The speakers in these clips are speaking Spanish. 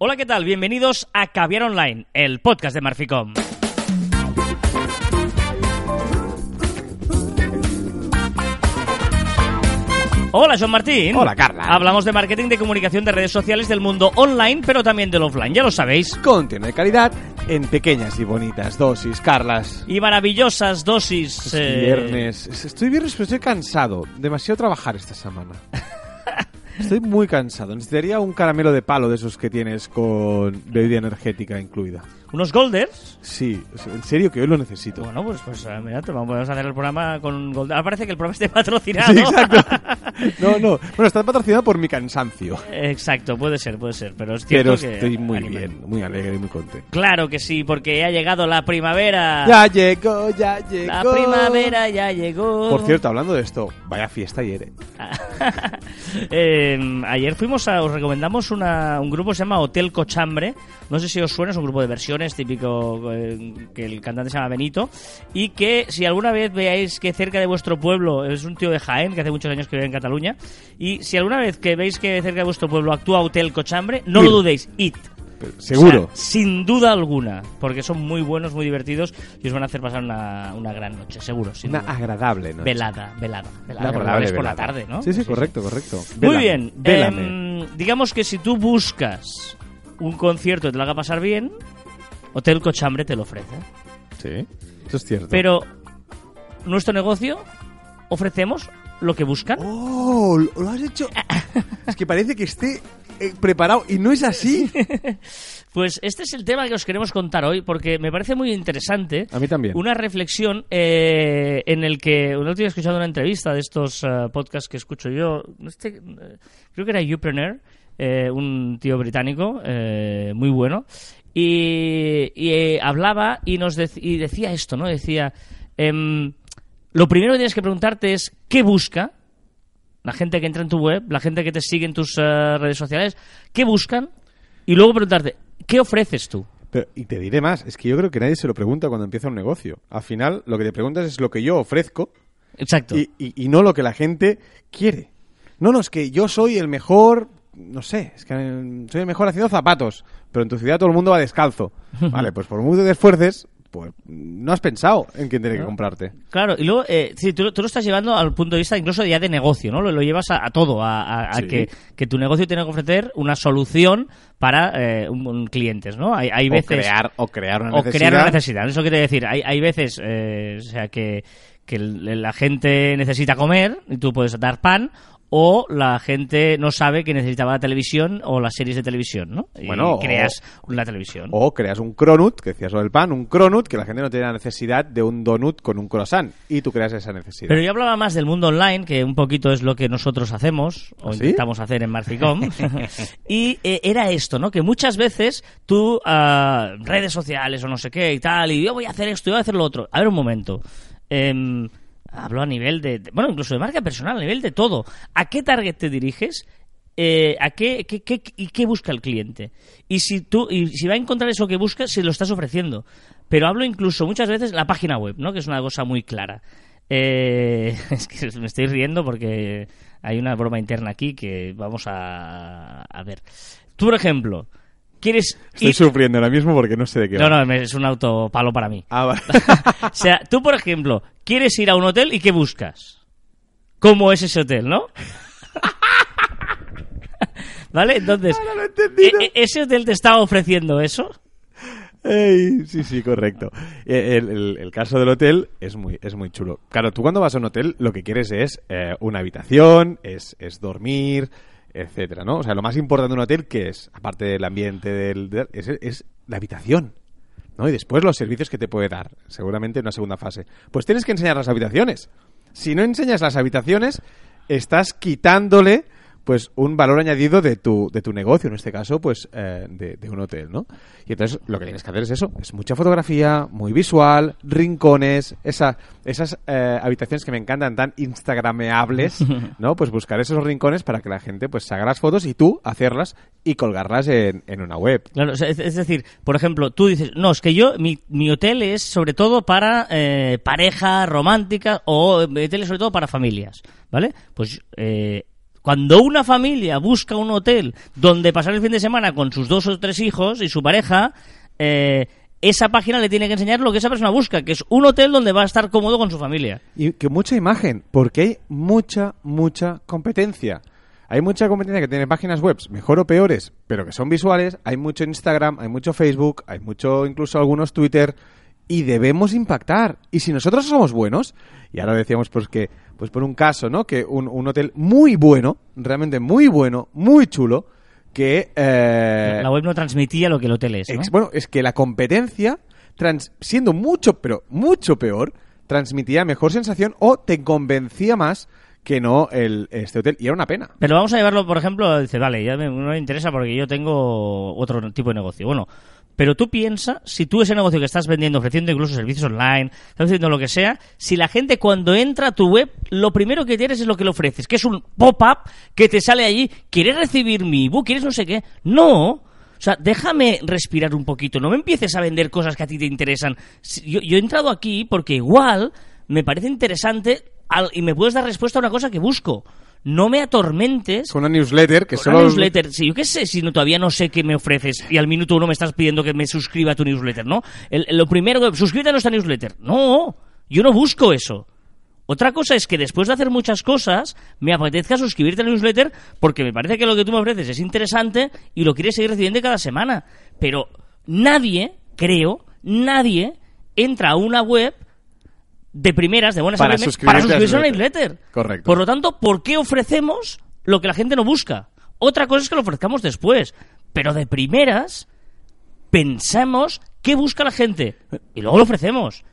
Hola, ¿qué tal? Bienvenidos a Caviar Online, el podcast de Marficom. Hola, John Martín. Hola, Carla. Hablamos de marketing de comunicación de redes sociales del mundo online, pero también del offline, ya lo sabéis. Contenido de calidad en pequeñas y bonitas dosis, Carlas. Y maravillosas dosis. Es eh, viernes. Estoy viernes, pero estoy cansado. Demasiado trabajar esta semana. Estoy muy cansado. Necesitaría un caramelo de palo de esos que tienes con bebida energética incluida. Unos Golders. Sí, en serio que hoy lo necesito. Bueno, pues, pues eh, mira, te vamos a hacer el programa con Golders. Ahora parece que el programa esté patrocinado. Sí, exacto. No, no. Bueno, está patrocinado por mi cansancio. Exacto, puede ser, puede ser. Pero es cierto Pero que estoy muy anima. bien, muy alegre y muy contento. Claro que sí, porque ha llegado la primavera. Ya llegó, ya llegó. La primavera ya llegó. Por cierto, hablando de esto, vaya fiesta ayer. eh. Eh, ayer fuimos a, os recomendamos una- un grupo que se llama Hotel Cochambre. No sé si os suena, es un grupo de versiones típico eh, que el cantante se llama Benito. Y que si alguna vez veáis que cerca de vuestro pueblo es un tío de Jaén, que hace muchos años que vive en Cataluña. Y si alguna vez que veis que cerca de vuestro pueblo actúa Hotel Cochambre, no lo dudéis, id. Pero Seguro. O sea, sin duda alguna, porque son muy buenos, muy divertidos y os van a hacer pasar una, una gran noche, seguro. sin Una duda. agradable, ¿no? Velada, velada, velada. Agradable es por la tarde, ¿no? Sí, sí, correcto, correcto. Muy bien. em, digamos que si tú buscas un concierto que te lo haga pasar bien, Hotel Cochambre te lo ofrece. Sí, eso es cierto. Pero nuestro negocio ofrecemos lo que buscan. ¡Oh! Lo has hecho. es que parece que esté eh, preparado y no es así. Pues este es el tema que os queremos contar hoy porque me parece muy interesante. A mí también. Una reflexión eh, en el que una vez he escuchado una entrevista de estos eh, podcasts que escucho yo. Este, eh, creo que era Youpreneur, eh, un tío británico eh, muy bueno. Y, y, eh, hablaba y nos y decía esto, ¿no? Decía, em, lo primero que tienes que preguntarte es ¿qué busca? La gente que entra en tu web, la gente que te sigue en tus redes sociales, ¿qué buscan? Y luego preguntarte, ¿qué ofreces tú? Pero- y te diré más, es que yo creo que nadie se lo pregunta cuando empieza un negocio. Al final, lo que te preguntas es lo que yo ofrezco Exacto. y, y- y no lo que la gente quiere. No, no, es que yo soy el mejor, no sé, es que soy el mejor haciendo zapatos, pero en tu ciudad todo el mundo va descalzo. Vale, pues por mucho que te esfuerces, pues no has pensado en quién tiene que comprarte. Claro, y luego, eh, sí, tú, tú lo estás llevando al punto de vista incluso ya de negocio, ¿no? Lo, lo llevas a, a todo, a, a- a que, que tu negocio tiene que ofrecer una solución para eh, un, un clientes, ¿no? Hay, hay veces... o crear, o crear una o necesidad. crear una necesidad. Eso quiere decir, hay, hay veces, eh, o sea, que, que la gente necesita comer y tú puedes dar pan, o la gente no sabe que necesitaba la televisión o las series de televisión, ¿no? Y Bueno, o- creas la televisión. O creas un cronut, que decías lo del pan, un cronut, que la gente no tiene la necesidad de un donut con un croissant. Y tú creas esa necesidad. Pero yo hablaba más del mundo online, que un poquito es lo que nosotros hacemos, o ¿Ah, sí? intentamos hacer en Marficom. y eh, era esto, ¿no? Que muchas veces tú, ah, redes sociales o no sé qué y tal, y yo voy a hacer esto, yo voy a hacer lo otro. A ver un momento. Em, hablo a nivel de, Bueno, incluso de marca personal, a nivel de todo. ¿A qué target te diriges? Eh, ¿a qué, qué- qué- y qué busca el cliente? Y si tú y si va a encontrar eso que busca, si lo estás ofreciendo. Pero hablo incluso muchas veces la página web, ¿no? Que es una cosa muy clara. Eh, es que me estoy riendo porque hay una broma interna aquí que vamos a, a ver. Tú, por ejemplo, quieres Estoy ir- sufriendo ahora mismo porque no sé de qué No, va. no, es un autopalo para mí. Ah, vale. o sea, tú, por ejemplo, quieres ir a un hotel y ¿qué buscas? ¿Cómo es ese hotel, no? ¿Vale? Entonces, Ahora lo he entendido. ¿e- e- ¿ese hotel te está ofreciendo eso? Ey, sí, sí, correcto. El, el- el caso del hotel es muy, es muy chulo. Claro, tú cuando vas a un hotel lo que quieres es eh, una habitación, es, es dormir, etcétera, ¿no? O sea, lo más importante de un hotel, que es? Aparte del ambiente, del, es, es la habitación. ¿no? Y después los servicios que te puede dar, seguramente en una segunda fase. Pues tienes que enseñar las habitaciones. Si no enseñas las habitaciones, estás quitándole pues un valor añadido de tu, de tu negocio, en este caso, pues eh, de, de un hotel, ¿no? Y entonces lo que tienes que hacer es eso, es mucha fotografía, muy visual, rincones, esa, esas eh, habitaciones que me encantan tan instagrameables, ¿no? Pues buscar esos rincones para que la gente pues se haga las fotos y tú hacerlas y colgarlas en, en una web. Claro, es, es decir, por ejemplo, tú dices, no, es que yo, mi, mi hotel es sobre todo para eh, pareja romántica o mi hotel es sobre todo para familias, ¿vale? Pues eh, Cuando una familia busca un hotel donde pasar el fin de semana con sus dos o tres hijos y su pareja, eh, esa página le tiene que enseñar lo que esa persona busca, que es un hotel donde va a estar cómodo con su familia. Y que mucha imagen, porque hay mucha, mucha competencia. Hay mucha competencia que tiene páginas web, mejor o peores, pero que son visuales. Hay mucho Instagram, hay mucho Facebook, hay mucho incluso algunos Twitter. Y debemos impactar. Y si nosotros somos buenos, y ahora decíamos pues que, pues por un caso, ¿no? Que un, un hotel muy bueno, realmente muy bueno, muy chulo, que... eh, La web no transmitía lo que el hotel es. ¿no? Ex- bueno, es que la competencia, trans- siendo mucho, pero mucho peor, transmitía mejor sensación o te convencía más que no el, este hotel. Y era una pena. Pero vamos a llevarlo, por ejemplo, dice, vale, ya me, no me interesa porque yo tengo otro tipo de negocio. Bueno, pero tú piensa, si tú ese negocio que estás vendiendo, ofreciendo incluso servicios online, estás haciendo lo que sea, si la gente cuando entra a tu web, lo primero que tienes es lo que le ofreces, que es un pop-up que te sale allí, ¿quieres recibir mi ebook? ¿Quieres no sé qué? No. O sea, déjame respirar un poquito, no me empieces a vender cosas que a ti te interesan. Yo, yo he entrado aquí porque igual me parece interesante al- y me puedes dar respuesta a una cosa que busco. No me atormentes Con una newsletter que con solo... una newsletter. Sí, yo qué sé, si no, todavía no sé qué me ofreces y al minuto uno me estás pidiendo que me suscriba a tu newsletter, ¿no? El- lo primero, que- suscríbete a nuestra newsletter. No, yo no busco eso. Otra cosa es que después de hacer muchas cosas, me apetezca suscribirte a la newsletter porque me parece que lo que tú me ofreces es interesante y lo quieres seguir recibiendo cada semana. Pero nadie, creo, nadie entra a una web de primeras, de buenas a Para suscribirte para a suscribirse a una newsletter. Correcto. Por lo tanto, ¿por qué ofrecemos lo que la gente no busca? Otra cosa es que lo ofrezcamos después. Pero de primeras, pensamos qué busca la gente. Y luego lo ofrecemos.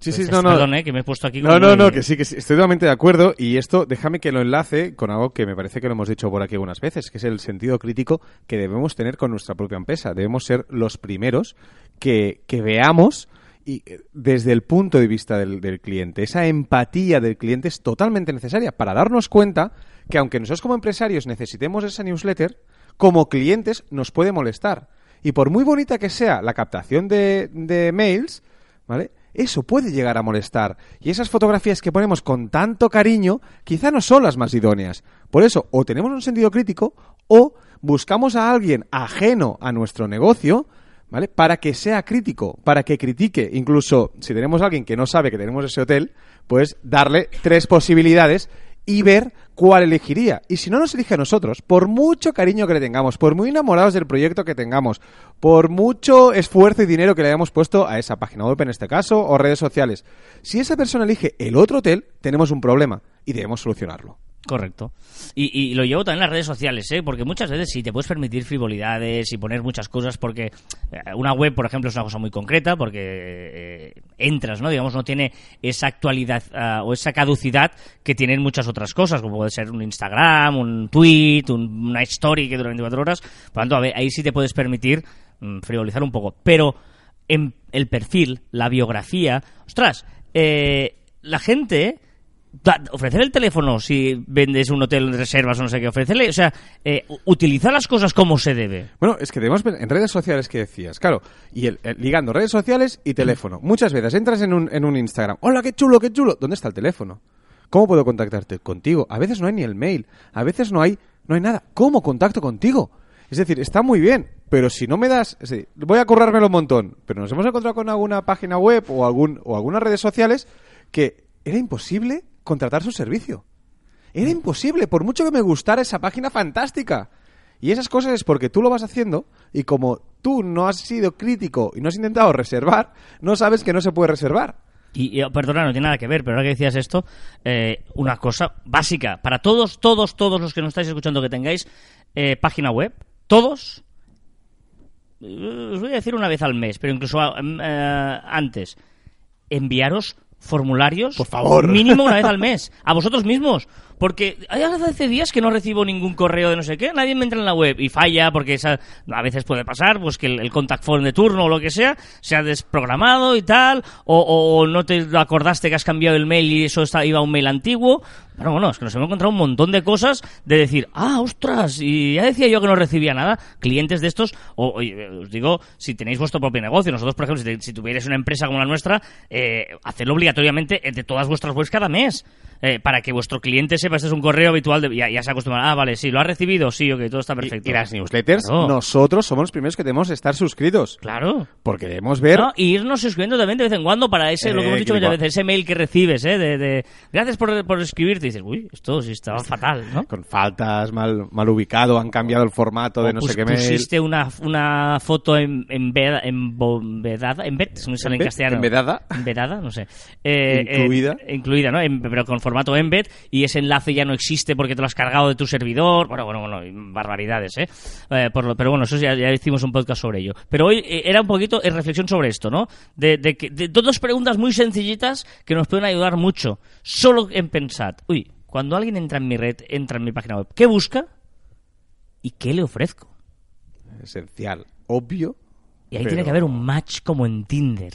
Sí, sí, Pues, no, no. Perdón, eh, que me he puesto aquí No, no, no, que sí, que sí, estoy totalmente de acuerdo. Y esto, déjame que lo enlace con algo que me parece que lo hemos dicho por aquí algunas veces, que es el sentido crítico que debemos tener con nuestra propia empresa. Debemos ser los primeros que, que veamos y eh, desde el punto de vista del, del cliente. Esa empatía del cliente es totalmente necesaria para darnos cuenta que aunque nosotros como empresarios necesitemos esa newsletter, como clientes nos puede molestar. Y por muy bonita que sea la captación de, de mails, ¿vale? Eso puede llegar a molestar. Y esas fotografías que ponemos con tanto cariño, quizá no son las más idóneas. Por eso, o tenemos un sentido crítico, o buscamos a alguien ajeno a nuestro negocio, ¿vale? Para que sea crítico, para que critique. Incluso si tenemos a alguien que no sabe que tenemos ese hotel, pues darle tres posibilidades y ver cuál elegiría. Y si no nos elige a nosotros, por mucho cariño que le tengamos, por muy enamorados del proyecto que tengamos, por mucho esfuerzo y dinero que le hayamos puesto a esa página web en este caso, o redes sociales, si esa persona elige el otro hotel, tenemos un problema y debemos solucionarlo. Correcto. Y, y lo llevo también en las redes sociales, ¿eh? porque muchas veces sí te puedes permitir frivolidades y poner muchas cosas, porque eh, una web, por ejemplo, es una cosa muy concreta, porque eh, entras, ¿no? Digamos, no tiene esa actualidad ah, o esa caducidad que tienen muchas otras cosas, como puede ser un Instagram, un tweet, un- una story que dura 24 horas. Por lo tanto, a ver, ahí sí te puedes permitir mm, frivolizar un poco. Pero en el perfil, la biografía, ostras, eh, la gente ofrecer el teléfono si vendes un hotel de reservas o no sé qué, ofrecerle, o sea, eh, utilizar las cosas como se debe. Bueno, es que debemos en redes sociales que decías, claro, y el, ligando redes sociales y teléfono. Muchas veces entras en un, en un Instagram, hola, qué chulo, qué chulo, ¿dónde está el teléfono? ¿Cómo puedo contactarte contigo? A veces no hay ni el mail, a veces no hay, no hay nada. ¿Cómo contacto contigo? Es decir, está muy bien, pero si no me das, voy a currármelo un montón, pero nos hemos encontrado con alguna página web o algún o algunas redes sociales que era imposible contratar su servicio. Era imposible, por mucho que me gustara esa página fantástica. Y esas cosas es porque tú lo vas haciendo y como tú no has sido crítico y no has intentado reservar, no sabes que no se puede reservar. Y, y, perdona, no tiene nada que ver, pero ahora que decías esto, eh, una cosa básica, para todos, todos, todos los que nos estáis escuchando que tengáis eh, página web, todos, eh, os voy a decir una vez al mes, pero incluso em, eh, antes, enviaros formularios Por favor. mínimo una vez al mes a vosotros mismos porque hay hace días que no recibo ningún correo de no sé qué nadie me entra en la web y falla porque esa, a veces puede pasar pues que el, contact form de turno o lo que sea se ha desprogramado y tal o, o no te acordaste que has cambiado el mail y eso está, iba a un mail antiguo bueno, bueno, es que nos hemos encontrado un montón de cosas de decir, ah, ostras, y ya decía yo que no recibía nada. Clientes de estos, o, os digo, si tenéis vuestro propio negocio, nosotros, por ejemplo, si, si una empresa como la nuestra, eh, hacerlo obligatoriamente entre todas vuestras webs cada mes. Eh, para que vuestro cliente sepa, este es un correo habitual, de, ya, ya se acostumbra, ah, vale, sí, lo ha recibido, sí, ok, todo está perfecto. Y, y las newsletters, Claro. nosotros somos los primeros que tenemos que estar suscritos. Claro. Porque debemos ver... No, y irnos escribiendo también de vez en cuando para ese, lo que Eh, hemos dicho que muchas veces, ese mail que recibes, ¿eh? De, de, gracias por, por escribirte. Y dices, uy, esto sí estaba fatal, ¿no? Con faltas, mal, mal ubicado, han cambiado el formato de no pus- sé qué mail. pusiste una, una foto en, embed- embobedada, embed, no me sale en castellano. embedada. Embedada, no sé. Eh, Incluida. eh, incluida, ¿no? Em- pero con formato embed y ese enlace ya no existe porque te lo has cargado de tu servidor. Bueno, bueno, bueno, barbaridades, ¿eh? Eh, por lo- pero bueno, eso ya, ya hicimos un podcast sobre ello. Pero hoy eh, era un poquito en reflexión sobre esto, ¿no? De, de, que, de dos preguntas muy sencillitas que nos pueden ayudar mucho. Solo en pensar, uy, cuando alguien entra en mi red, entra en mi página web, ¿qué busca? ¿Y qué le ofrezco? Esencial, obvio. Y ahí pero- tiene que haber un match como en Tinder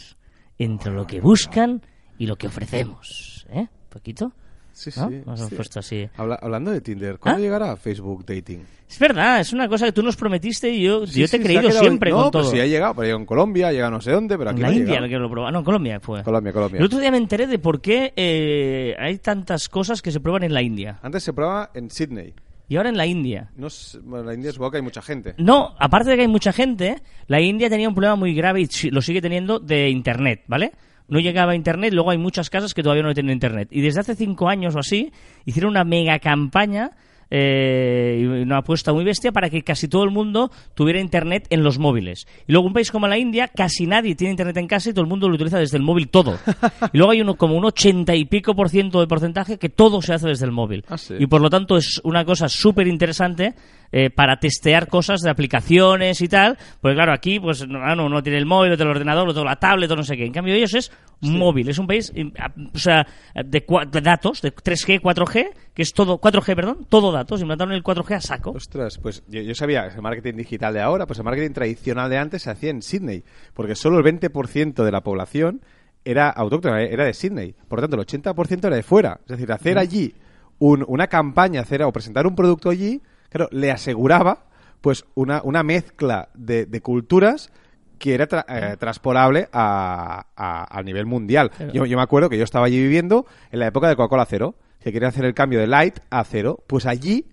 entre lo que buscan y lo que ofrecemos. ¿Eh? ¿Un poquito? Sí, ¿No? sí. Nos hemos sí. puesto así. Habla- hablando de Tinder, ¿cuándo ¿Ah? llegará Facebook Dating? Es verdad, es una cosa que tú nos prometiste y yo, Sí, yo te he ha creído quedado- siempre no, con pues todo. sí ha llegado, pero ha llegado en Colombia, ha llegado no sé dónde, pero aquí en no la ha India, lo que lo probaba. No, en Colombia fue. Colombia, Colombia. El otro día me enteré de por qué eh, hay tantas cosas que se prueban en la India. Antes se prueba en Sydney. Y ahora en la India. No bueno, en la India supongo que hay mucha gente. No, aparte de que hay mucha gente, la India tenía un problema muy grave y lo sigue teniendo de Internet, ¿vale? No llegaba a Internet, luego hay muchas casas que todavía no tienen Internet. Y desde hace cinco años o así, hicieron una mega campaña eh, y una apuesta muy bestia para que casi todo el mundo tuviera Internet en los móviles. Y luego un país como la India, casi nadie tiene Internet en casa y todo el mundo lo utiliza desde el móvil todo. Y luego hay uno como un ochenta y pico por ciento de porcentaje que todo se hace desde el móvil. Ah, sí. Y por lo tanto es una cosa súper interesante eh, para testear cosas de aplicaciones y tal. Porque claro, aquí pues no, ah, no, tiene el móvil, otro el ordenador, otro la tablet, o no sé qué. En cambio ellos es móvil, es un país eh, o sea, de, datos, de 3G, 4G, que es todo, 4G, perdón, todo datos. Implantaron el 4G a saco. Ostras, pues yo, yo sabía el marketing digital de ahora, pues el marketing tradicional de antes se hacía en Sydney, porque solo el 20% de la población era autóctona, era de Sydney. Por lo tanto, el 80% era de fuera. Es decir, hacer allí un- una campaña, hacer o presentar un producto allí, claro, le aseguraba pues una, una mezcla de, de culturas que era tra- eh, transporable a, a- a nivel mundial. Claro. Yo, yo me acuerdo que yo estaba allí viviendo en la época de Coca-Cola Cero, que quería hacer el cambio de light a cero, pues allí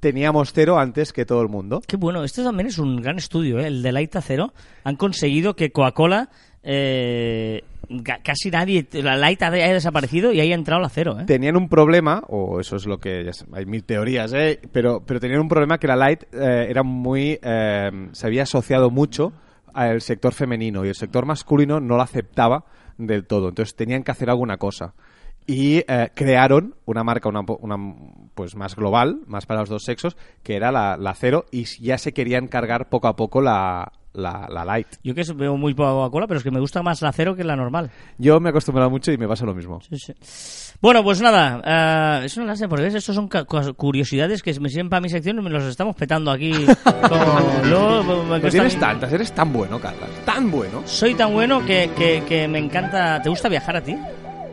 teníamos cero antes que todo el mundo. Qué bueno, este también es un gran estudio, ¿eh? el de Light a Cero. Han conseguido que Coca-Cola, eh, ca- casi nadie, la Light haya desaparecido y haya entrado la Cero. ¿eh? Tenían un problema, o eso es lo que ya hay mil teorías, ¿eh? pero, pero tenían un problema que la light eh, era muy, eh, se había asociado mucho al sector femenino y el sector masculino no la aceptaba del todo. Entonces tenían que hacer alguna cosa. Y eh, crearon una marca una, una, pues más global, más para los dos sexos, que era la, la cero, y ya se querían cargar poco a poco la, la, la light. Yo que veo muy poca Coca-Cola, pero es que me gusta más la Cero que la normal. Yo me he acostumbrado mucho y me pasa lo mismo. Sí, sí. Bueno, pues nada, eso no lo sé, porque estos son curiosidades que me sirven para mi sección y me los estamos petando aquí. como- luego me- me No cuesta tienes tantas, eres tan bueno, Carlas, tan bueno. Soy tan bueno que, que, que me encanta... ¿Te gusta viajar a ti?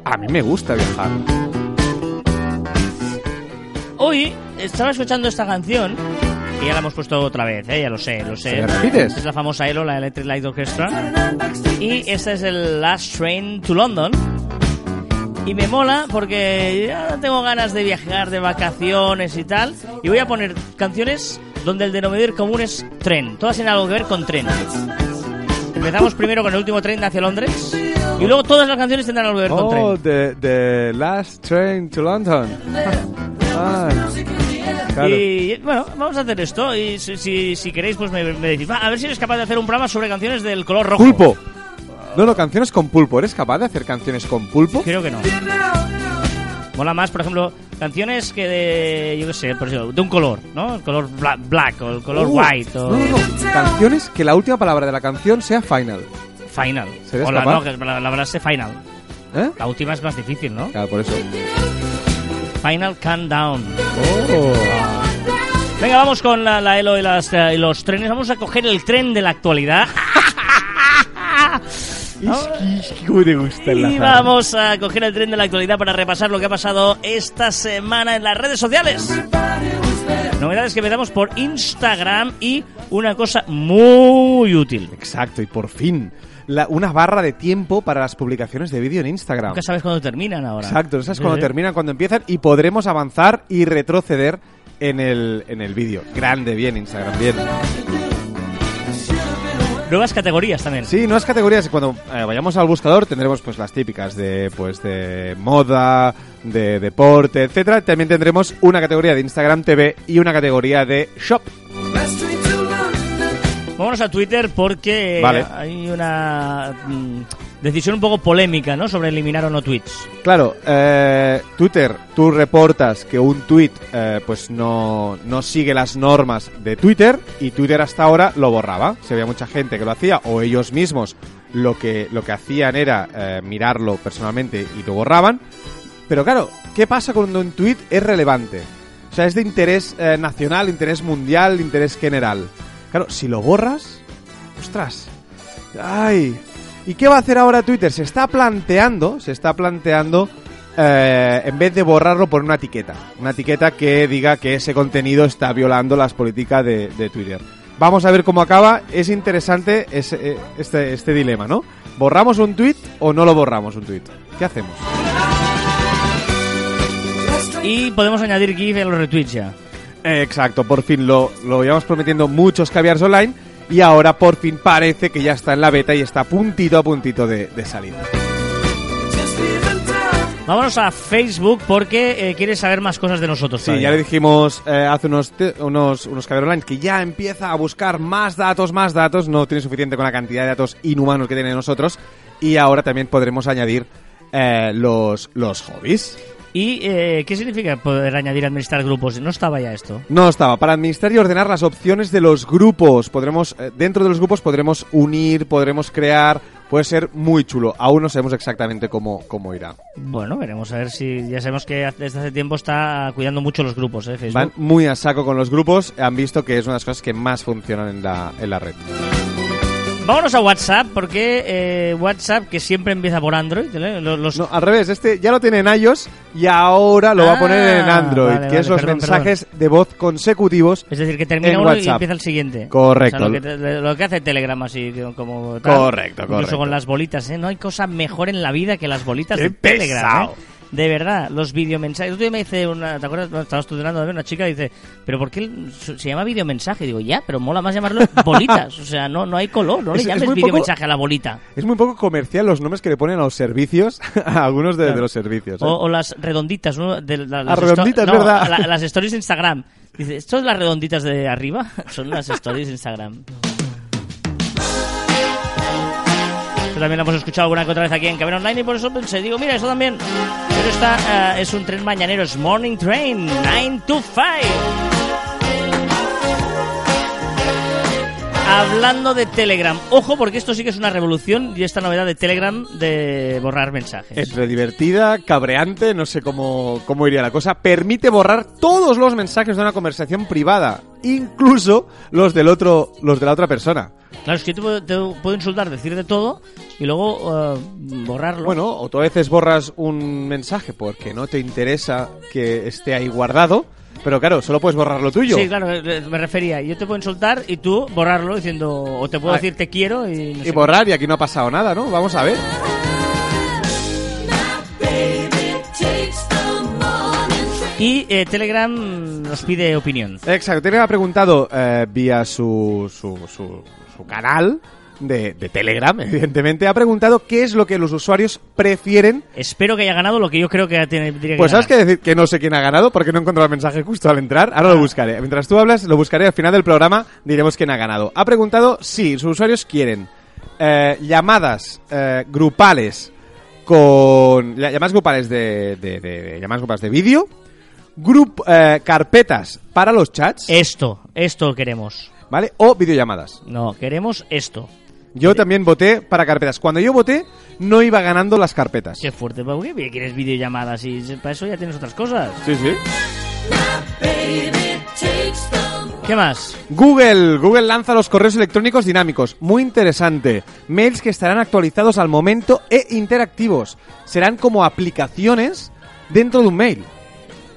A mí me gusta viajar. Hoy estaba escuchando esta canción, que ya la hemos puesto otra vez, ¿eh? ya lo sé, lo sé. Es la famosa ELO, la Electric Light Orchestra. Y este es el Last Train to London. Y me mola porque ya tengo ganas de viajar, de vacaciones y tal. Y voy a poner canciones donde el denominador común es tren. Todas tienen algo que ver con tren. Empezamos primero con el último tren hacia Londres. Y luego todas las canciones tendrán algo que ver con Oh, tren. the, the last train to London. Ah, claro. Y bueno, vamos a hacer esto. Y si, si, si queréis, pues me, me decís, "Va, a ver si eres capaz de hacer un programa sobre canciones del color rojo. Pulpo. No, no, canciones con pulpo. ¿Eres capaz de hacer canciones con pulpo? Creo que no. Mola más, por ejemplo, canciones que de, yo qué sé, por ejemplo, de un color, ¿no? El color bla- black o el color Uh, white o No, no, no. Canciones que la última palabra de la canción sea final. final. ¿Serías O la, no, que la, la final. ¿Eh? La última es más difícil, ¿no? Claro, por eso. Final countdown. Oh. Venga, vamos con la, la Elo y, las, eh, y los trenes. Vamos a coger el tren de la actualidad. ¿Cómo te gusta el Y lazar? vamos a coger el tren de la actualidad para repasar lo que ha pasado esta semana en las redes sociales. Novedades que empezamos por Instagram y una cosa muy útil. Exacto, y por fin, la- una barra de tiempo para las publicaciones de vídeo en Instagram. Nunca sabes cuándo terminan ahora. Exacto, eso es Sí, cuando sí. terminan, cuando empiezan y podremos avanzar y retroceder en el, en el vídeo. Grande, bien Instagram, bien. Nuevas categorías también. Sí, nuevas categorías. Cuando eh, vayamos al buscador tendremos pues las típicas de pues de moda, de deporte, etcétera. También tendremos una categoría de Instagram TV y una categoría de Shop. Vámonos a Twitter porque eh, Vale. hay una mm, decisión un poco polémica, ¿no? Sobre eliminar o no tweets. Claro, eh, Twitter, tú reportas que un tweet eh, pues no, no sigue las normas de Twitter y Twitter hasta ahora lo borraba. Si había mucha gente que lo hacía o ellos mismos lo que, lo que hacían era eh, mirarlo personalmente y lo borraban. Pero claro, ¿qué pasa cuando un tweet es relevante? O sea, es de interés eh, nacional, interés mundial, interés general. Claro, si lo borras, ostras, ay, ¿y qué va a hacer ahora Twitter? Se está planteando, se está planteando, eh, en vez de borrarlo, por una etiqueta. Una etiqueta que diga que ese contenido está violando las políticas de, Twitter. Vamos a ver cómo acaba. Es interesante eh, este, este dilema, ¿no? ¿Borramos un tweet o no lo borramos un tweet? ¿Qué hacemos? Y podemos añadir GIF en los retweets ya. Exacto, por fin lo, lo íbamos prometiendo muchos caviars online y ahora por fin parece que ya está en la beta y está puntito a puntito de, de salir. Vámonos a Facebook porque eh, quieres saber más cosas de nosotros. Sí, todavía. ya le dijimos eh, hace unos, unos, unos caviar online que ya empieza a buscar más datos, más datos, no tiene suficiente con la cantidad de datos inhumanos que tiene nosotros y ahora también podremos añadir eh, los, los hobbies. ¿Y eh, qué significa poder añadir administrar grupos? No estaba ya esto. No estaba. Para administrar y ordenar las opciones de los grupos. Podremos, eh, dentro de los grupos podremos unir, podremos crear. Puede ser muy chulo. Aún no sabemos exactamente cómo, cómo irá. Bueno, veremos a ver si ya sabemos que desde hace tiempo está cuidando mucho los grupos, ¿eh? Facebook. Van muy a saco con los grupos. Han visto que es una de las cosas que más funcionan en la, en la red. Vámonos a WhatsApp porque eh, WhatsApp que siempre empieza por Android, ¿eh? Los, los- No, al revés. Este ya lo tiene en iOS y ahora lo va a poner en Ah, Android. vale, que es los perdón, mensajes de voz consecutivos. Es decir, que termina uno y WhatsApp. empieza el siguiente. Correcto. O sea, lo, que, te- lo que hace Telegram así, como tal. Correcto, Incluso correcto. con las bolitas, ¿eh? No hay cosa mejor en la vida que las bolitas ¡Qué de Telegram, pesado! ¿eh? De verdad, los videomensajes. Día me dice una, ¿te acuerdas? Estaba estudiando una chica y dice, ¿pero por qué se llama videomensaje? Digo, ya, pero mola más llamarlo bolitas. O sea, no, no hay color, no Es- le llames poco- videomensaje a la bolita. Es muy poco comercial los nombres que le ponen a los servicios, a algunos de, Claro. de los servicios. ¿eh? O, o las redonditas, ¿no? De la- Ah, las redonditas, no, ¿verdad? la- las stories de Instagram. Dice, ¿esto es las redonditas de arriba? Son las stories de Instagram. También lo hemos escuchado alguna que otra vez aquí en Caber Online y por eso pensé, digo, mira, eso también. Pero esta eh, es un tren mañanero, es Morning Train, 9 to 5. Hablando de Telegram, ojo porque esto sí que es una revolución y esta novedad de Telegram de borrar mensajes. Entre divertida, cabreante, no sé cómo, cómo iría la cosa. Permite borrar todos los mensajes de una conversación privada, incluso los del otro, los de la otra persona. Claro, es que yo te puedo, te puedo insultar, decir de todo y luego eh, borrarlo. Bueno, o tú a veces borras un mensaje porque no te interesa que esté ahí guardado, pero claro, solo puedes borrar lo tuyo. Sí, claro, eh, me refería. Yo te puedo insultar y tú borrarlo diciendo, o te puedo Ah, decir te quiero y no Y sé borrar, y aquí no ha pasado nada, ¿no? Vamos a ver. Y eh, Telegram nos pide opinión. Exacto, Telegram ha preguntado eh, vía su, su, su, su canal de, de Telegram, evidentemente, ha preguntado qué es lo que los usuarios prefieren. Espero que haya ganado lo que yo creo que tiene- que Pues sabes que decir que no sé quién ha ganado porque no he encontrado el mensaje justo al entrar. Ahora lo buscaré. Mientras tú hablas, lo buscaré al final del programa, diremos quién ha ganado. Ha preguntado si sus usuarios quieren eh, llamadas eh, grupales con ll- llamadas grupales de, de- de- de- llamadas grupales de vídeo, grup, eh, carpetas para los chats, Esto, esto queremos. ¿vale? O videollamadas. No, queremos esto. Yo también voté para carpetas. Cuando yo voté, no iba ganando las carpetas. Qué fuerte, ¿por qué quieres videollamadas? Y para eso ya tienes otras cosas. Sí, sí. ¿Qué más? Google, Google lanza los correos electrónicos dinámicos. Muy interesante. Mails que estarán actualizados al momento e interactivos. Serán como aplicaciones dentro de un mail.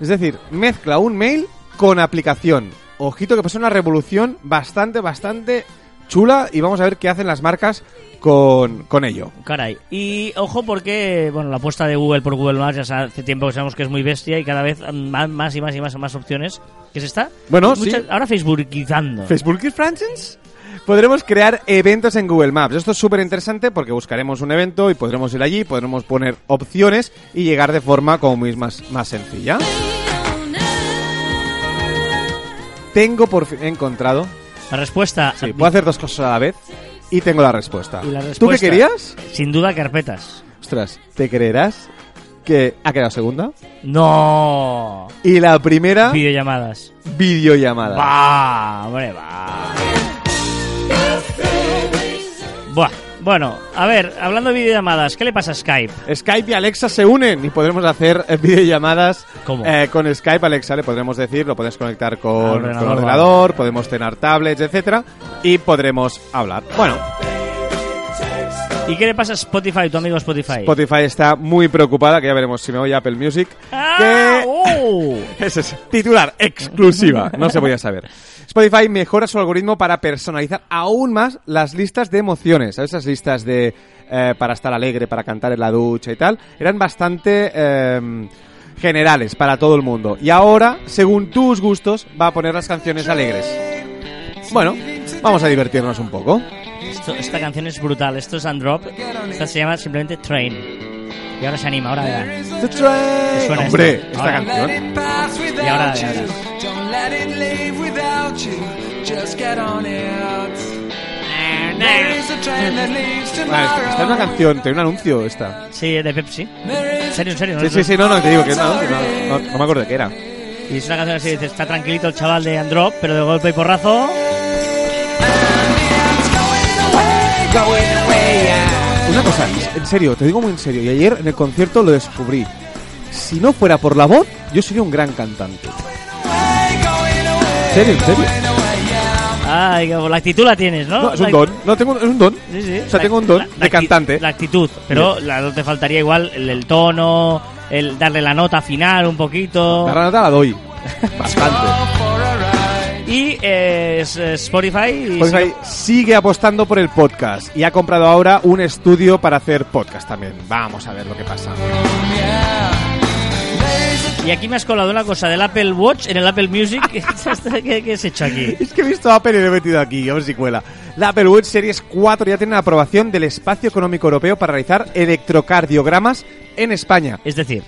Es decir, mezcla un mail con aplicación. ojito que ser una revolución bastante, bastante chula y vamos a ver qué hacen las marcas con, con ello. Caray. Y ojo porque, bueno, la apuesta de Google por Google Maps ya hace tiempo que sabemos que es muy bestia y cada vez más, más y más y más, más opciones. ¿Qué se está? Bueno, Muchas- sí. Ahora Facebookizando. Facebook is Francis. Podremos crear eventos en Google Maps. Esto es súper interesante porque buscaremos un evento y podremos ir allí, podremos poner opciones y llegar de forma como muy más, más sencilla. Tengo por fin encontrado. La respuesta. Sí, puedo hacer dos cosas a la vez y tengo la respuesta. Y la ¿Tú qué respuesta- querías? Sin duda carpetas. Ostras, ¿te creerás que ha quedado segunda? No. Y la primera, Videollamadas. videollamada. Va, hombre, va. Buah. Bueno, a ver, hablando de videollamadas, ¿qué le pasa a Skype? Skype y Alexa se unen y podremos hacer videollamadas ¿Cómo? eh, con Skype. Alexa le podremos decir, lo puedes conectar con el ordenador, podemos tener tablets, etcétera, y podremos hablar. Bueno, ¿Y qué le pasa a Spotify, tu amigo Spotify? Spotify está muy preocupada, que ya veremos si me oye Apple Music. ¡Ah! que ¡Oh! Ese es titular, exclusiva. No se podía saber. Spotify mejora su algoritmo para personalizar aún más las listas de emociones. ¿Sabes? Esas listas de eh, para estar alegre, para cantar en la ducha y tal. Eran bastante eh, generales para todo el mundo. Y ahora, según tus gustos, va a poner las canciones alegres. Bueno, vamos a divertirnos un poco. Esto- esta canción es brutal. Esto es Androp. Esta se llama simplemente Train. Y ahora se anima, ahora verá. The train. suena Hombre, esto? esta Ahora. canción. Y ahora, y ahora. Don't let it leave without you. Just get on it. There is a train that leaves Vale, esta es una canción, tiene un anuncio esta. Sí, de Pepsi. En serio, en serio. Sí, sí, sí, no, no, te digo que es un anuncio, no, no, no me acuerdo de qué era. Y es una canción así, dice, está tranquilito el chaval de Androp, pero de golpe y porrazo... Una cosa, en serio, te digo muy en serio, y ayer en el concierto lo descubrí. Si no fuera por la voz, yo sería un gran cantante. ¿En serio, en serio? Ay, que la actitud la tienes, ¿no? No, es un don, no, tengo, es un don. Sí, sí. O sea, La- tengo un don la- de la cantante. La actitud, pero la, no te faltaría igual el, el tono, el darle la nota final un poquito. La nota la doy. Bastante. Y eh, Spotify... Spotify sigue apostando por el podcast y ha comprado ahora un estudio para hacer podcast también. Vamos a ver lo que pasa. Y aquí me has colado una cosa del Apple Watch en el Apple Music. ¿Qué, qué has hecho aquí? Es que he visto Apple y lo he metido aquí, a ver si cuela. La Apple Watch Series 4 ya tiene la aprobación del Espacio Económico Europeo para realizar electrocardiogramas en España. Es decir,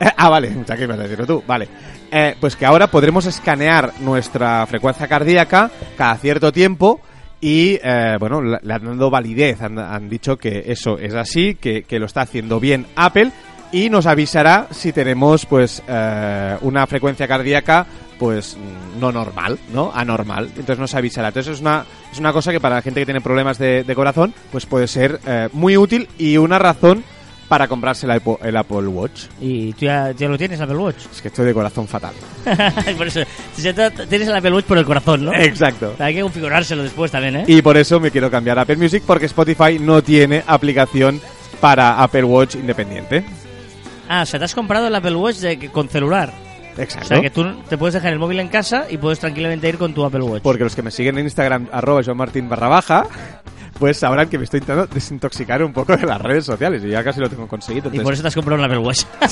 ah, vale, ya que ibas a decirlo tú, vale. Eh, pues que ahora podremos escanear nuestra frecuencia cardíaca cada cierto tiempo y, eh, bueno, le han dado validez. Han, dicho que eso es así, que, que lo está haciendo bien Apple y nos avisará si tenemos, pues, eh, una frecuencia cardíaca, pues, no normal, ¿no? Anormal. Entonces nos avisará. Entonces es una, es una cosa que para la gente que tiene problemas de, de corazón, pues puede ser eh, muy útil y una razón para comprarse el Apple, el Apple Watch. ¿y tú ya, ya lo tienes, Apple Watch? Es que estoy de corazón fatal. por eso, si tienes el Apple Watch por el corazón, ¿no? Exacto. Hay que configurárselo después también, ¿eh? Y por eso me quiero cambiar a Apple Music porque Spotify no tiene aplicación para Apple Watch independiente. Ah, o sea, te has comprado el Apple Watch de, con celular. O Exacto. sea, que tú te puedes dejar el móvil en casa y puedes tranquilamente ir con tu Apple Watch. Porque los que me siguen en Instagram, arroba Martín barra baja, pues sabrán que me estoy intentando desintoxicar un poco de las redes sociales y ya casi lo tengo conseguido. Y por eso te has comprado un Apple Watch.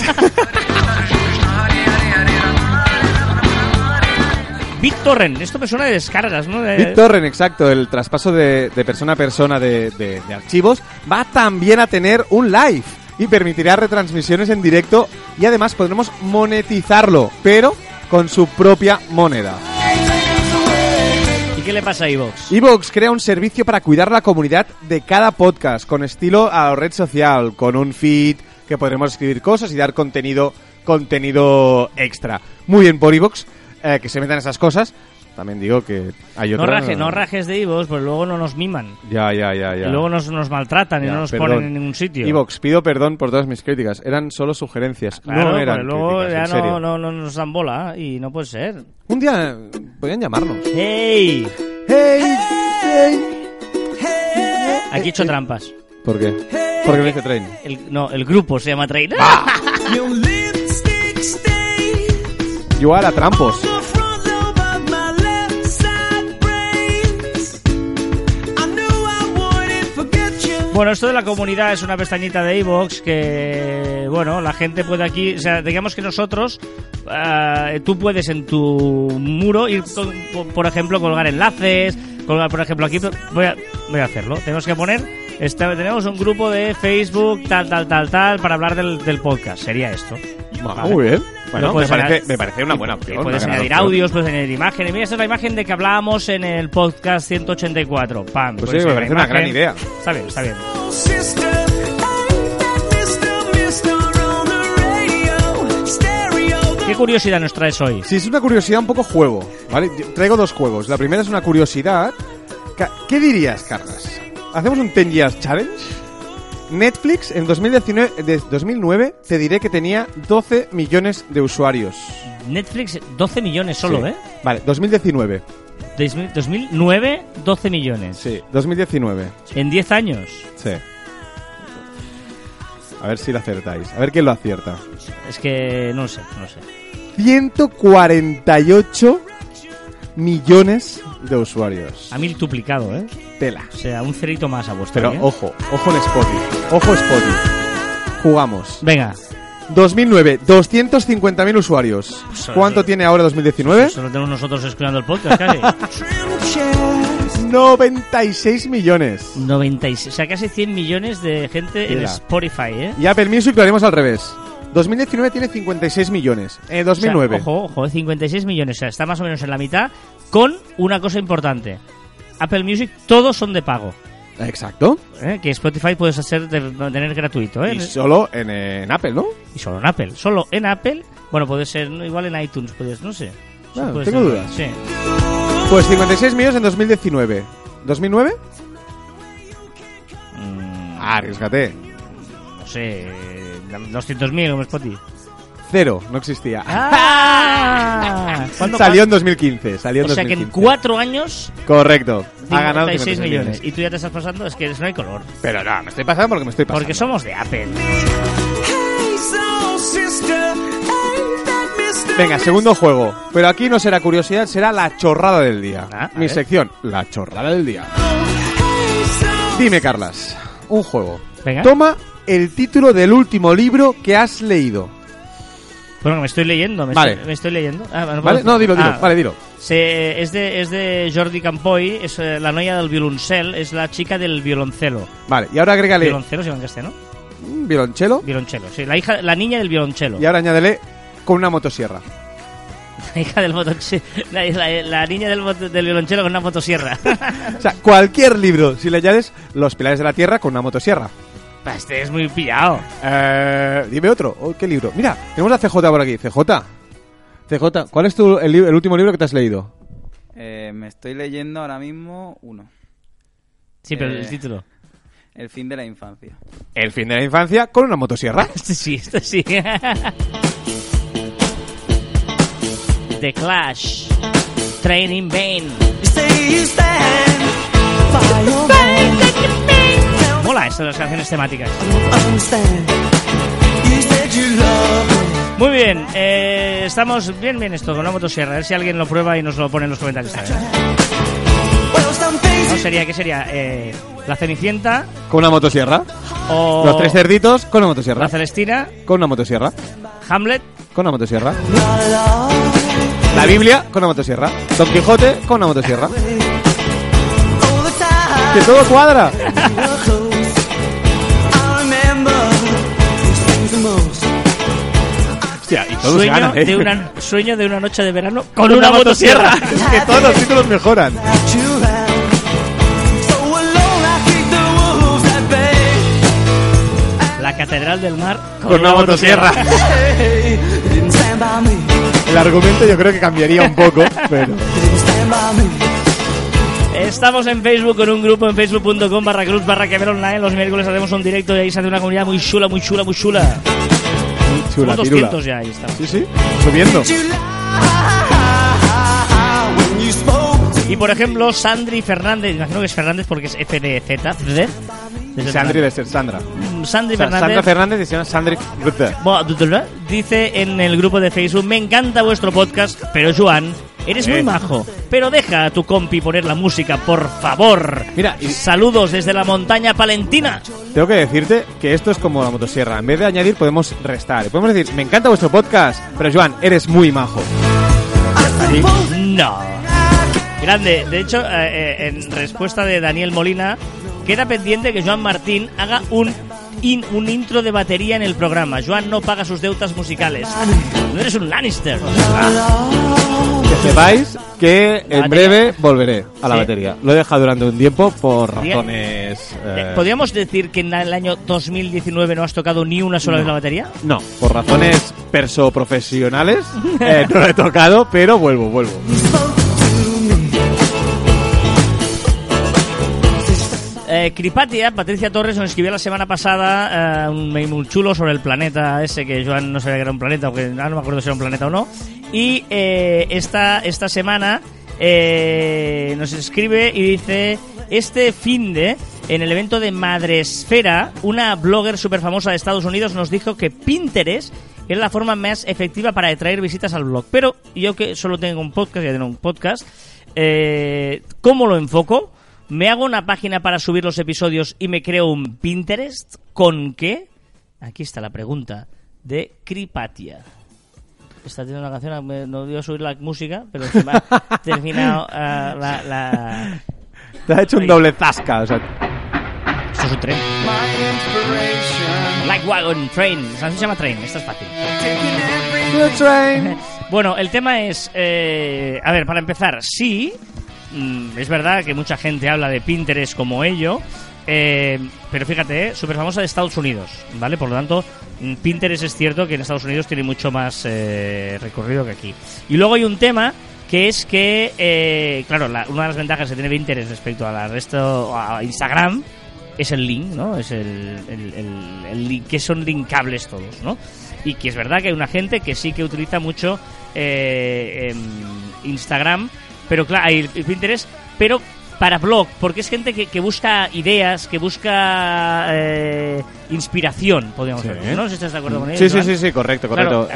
BitTorrent, esto me suena de descargas, ¿no? De- BitTorrent, exacto, el traspaso de, de persona a persona de, de- de archivos, va también a tener un live y permitirá retransmisiones en directo y además podremos monetizarlo, pero con su propia moneda. ¿Y qué le pasa a Evox? Evox crea un servicio para cuidar la comunidad de cada podcast, con estilo a la red social, con un feed que podremos escribir cosas y dar contenido, contenido extra. Muy bien por Evox, eh, que se metan esas cosas. También digo que hay No, otra... raje, no rajes de Evox, porque luego no nos miman. Ya, ya, ya, ya. Y luego nos, nos maltratan y no nos perdón. ponen en ningún sitio. Evox, pido perdón por todas mis críticas. Eran solo sugerencias, Claro, no eran luego críticas, ya en serio. no, no, no nos dan bola y no puede ser. Un día eh, podían llamarnos. ¡Hey! Hey, hey. Aquí he hecho trampas. ¿Por qué? Porque me dice Train. El, no, el grupo se llama Train. Ah. Yo a trampos. Bueno, esto de la comunidad es una pestañita de iVoox que, bueno, la gente puede aquí, o sea, digamos que nosotros, eh, tú puedes en tu muro ir, con- por- por ejemplo, colgar enlaces, colgar, por ejemplo, aquí voy a, voy a hacerlo. Tenemos que poner, esta- tenemos un grupo de Facebook, tal, tal, tal, tal, para hablar del, del podcast. Sería esto. Ah, Vale. Muy bien. Bueno, me parece, añadir- me parece una buena y opción. puedes añadir audios, puedes añadir imágenes. Mira, esta es la imagen de que hablábamos en el podcast 184. Pam. Pues sí, me parece una gran idea. Está bien, está bien. ¿Qué curiosidad nos traes hoy? Sí, es una curiosidad un poco juego, ¿vale? Yo traigo dos juegos. La primera es una curiosidad. ¿Qué dirías, Carlas? ¿Hacemos un 10 Years Challenge? Netflix en 2019, de 2009 te diré que tenía 12 millones de usuarios. Netflix, 12 millones solo, Sí. ¿eh? Vale, 2019. 2000 2009, 12 millones. Sí, 2019. En 10 años. Sí. A ver si lo acertáis. A ver quién lo acierta. Es que no sé, no sé. 148 millones de usuarios. A mil duplicado, ¿eh? Tela. O sea, un cerito más a vuestro. Pero ojo, ojo en Spotify. Ojo Spotify. Jugamos. Venga, 2009, 250.000 usuarios. Eso, ¿Cuánto tiene ahora 2019? eso lo tenemos nosotros escuchando el podcast casi. 96 millones. 96, o sea, casi 100 millones de gente en. Spotify, ¿eh? Y Apple Music lo haremos al revés. 2019 tiene 56 millones. Eh, 2009. O sea, ojo, ojo, 56 millones, o sea, está más o menos en la mitad, con una cosa importante. Apple Music, todos son de pago. Exacto. ¿eh? Que Spotify puedes hacer de, tener gratuito, ¿eh? Y solo en, en Apple, ¿no? Y solo en Apple. Solo en Apple. Bueno, puede ser igual en iTunes, puedes, no sé. Ah, puede tengo ser. dudas. Sí. Pues 56 millones en 2019. ¿2009? Mm, Ah, arriesgate. no sé. 200.000 como Spotify. Cero, no existía. ¡Ah! ¿Cuándo- Salió en 2015. Salió en O sea que en 2015. cuatro años, Correcto. Ha ganado 56 56 millones. Y tú ya te estás pasando, es que no hay color. Pero no, me estoy pasando porque me estoy pasando. Porque somos de Apple. Venga, segundo juego. Pero aquí no será curiosidad, será la chorrada del día. Ah, Mi ver. sección, la chorrada del día. Dime, Carlas, un juego. Venga. Toma el título del último libro que has leído. Bueno, me estoy leyendo. Me, Vale. estoy, me estoy leyendo. Ah, no, ¿Vale? No, dilo, dilo. Ah, Vale, dilo. Se, es, de, es de Jordi Campoy, es eh, la noia del violoncel, es la chica del violoncelo. Vale, y ahora agrégale Violoncelo se llama en castellano. un violonchelo Violonchelo, sí, la hija, la niña del violonchelo. y ahora añádele con una motosierra. La hija del motoche- la, la- la niña del, del violonchelo con una motosierra. O sea, cualquier libro, si le añades Los pilares de la tierra con una motosierra. Este es muy pillado. Eh, dime otro. Oh, ¿Qué libro? Mira, tenemos a CJ por aquí. CJ. CJ, ¿cuál es tu, el, último libro que te has leído? Eh, me estoy leyendo ahora mismo uno. Sí, pero Eh. el título. El fin de la infancia. El fin de la infancia con una motosierra. Este sí, este sí. The Clash. Training Bane. You say you stand by your man. Mola esto de las canciones temáticas. Muy bien, eh, estamos bien, bien esto con la motosierra. A ver si alguien lo prueba y nos lo pone en los comentarios. ¿No? Sería, ¿Qué sería? Eh, ¿La Cenicienta Con una motosierra. o Los tres cerditos con una motosierra. la Celestina? Con una motosierra. ¿Hamlet? Con una motosierra. La Biblia con una motosierra. Don Quijote con una motosierra. Que todo cuadra. Hostia, y todos Sueño, ganan, ¿eh? de una, sueño de una noche de verano con una motosierra. es que todos los títulos mejoran. La Catedral del Mar Con una motosierra. El argumento yo creo que cambiaría un poco, pero... Estamos en Facebook con un grupo en facebook.com barra cruz barra que online. Los miércoles hacemos un directo y ahí se hace una comunidad muy chula, muy chula, muy chula. Chula, Somos pirula. 200 ya, ahí está. Sí, sí, subiendo. Y por ejemplo, Sandri Fernández, imagino que es Fernández porque es FDZ, ¿verdad? Sandri de ser Sandra. Mm, Sandri O sea, Fernández. Sandra Fernández y se llama Sandri dice en el grupo de Facebook, me encanta vuestro podcast, pero Joan Eres muy majo, pero deja a tu compi poner la música, por favor. Mira, y- Saludos desde la montaña palentina. Tengo que decirte que esto es como la motosierra. En vez de añadir, podemos restar. Y podemos decir, me encanta vuestro podcast, pero Joan, eres muy majo. No. Grande. De hecho, eh, eh, en respuesta de Daniel Molina, queda pendiente que Joan Martín haga un, in- un intro de batería en el programa. Joan no paga sus deudas musicales. No eres un Lannister. Que sepáis que en batería. breve volveré a la Sí. batería. Lo he dejado durante un tiempo por razones... Eh, eh, ¿Podríamos decir que en el año 2019 no has tocado ni una sola vez la batería? No, por razones perso-profesionales eh, no lo he tocado, pero vuelvo, vuelvo. Eh, Cripatia, Patricia Torres, nos escribió la semana pasada eh, un mail muy chulo sobre el planeta ese, que Joan no sabía que era un planeta, porque ah, no me acuerdo si era un planeta o no. Y eh, esta, esta semana eh, nos escribe y dice, este fin de, en el evento de Madresfera, una blogger súper famosa de Estados Unidos nos dijo que Pinterest era la forma más efectiva para atraer visitas al blog. Pero yo que solo tengo un podcast, ya tengo un podcast, eh, ¿cómo lo enfoco? ¿Me hago una página para subir los episodios y me creo un Pinterest? ¿Con qué? Aquí está la pregunta de Cripatia. Está teniendo una canción, me- no iba a subir la música, pero encima ha terminado ah, la, la... Te ha hecho un doble zasca, o sea... Esto es un tren. Like Wagon Train. La canción se llama Train, esta es fácil. Taking every Bueno, el tema es... eh, a ver, para empezar, sí, mm, es verdad que mucha gente habla de Pinterest como ello, eh, pero fíjate, súper famosa de Estados Unidos, ¿vale? Por lo tanto, mm, Pinterest es cierto que en Estados Unidos tiene mucho más eh, recorrido que aquí. Y luego hay un tema que es que, eh, claro, la- una de las ventajas que tiene Pinterest respecto a la resto, a Instagram, es el link, ¿no? Es el- el link, que son linkables todos, ¿no? Y que es verdad que hay una gente que sí que utiliza mucho eh, em, Instagram, pero claro, hay el Pinterest, pero para blog, porque es gente que, que busca ideas, que busca eh, inspiración, podríamos Sí. decir, ¿no? Si estás de acuerdo con ello. Sí, sí, sí, sí, correcto, correcto.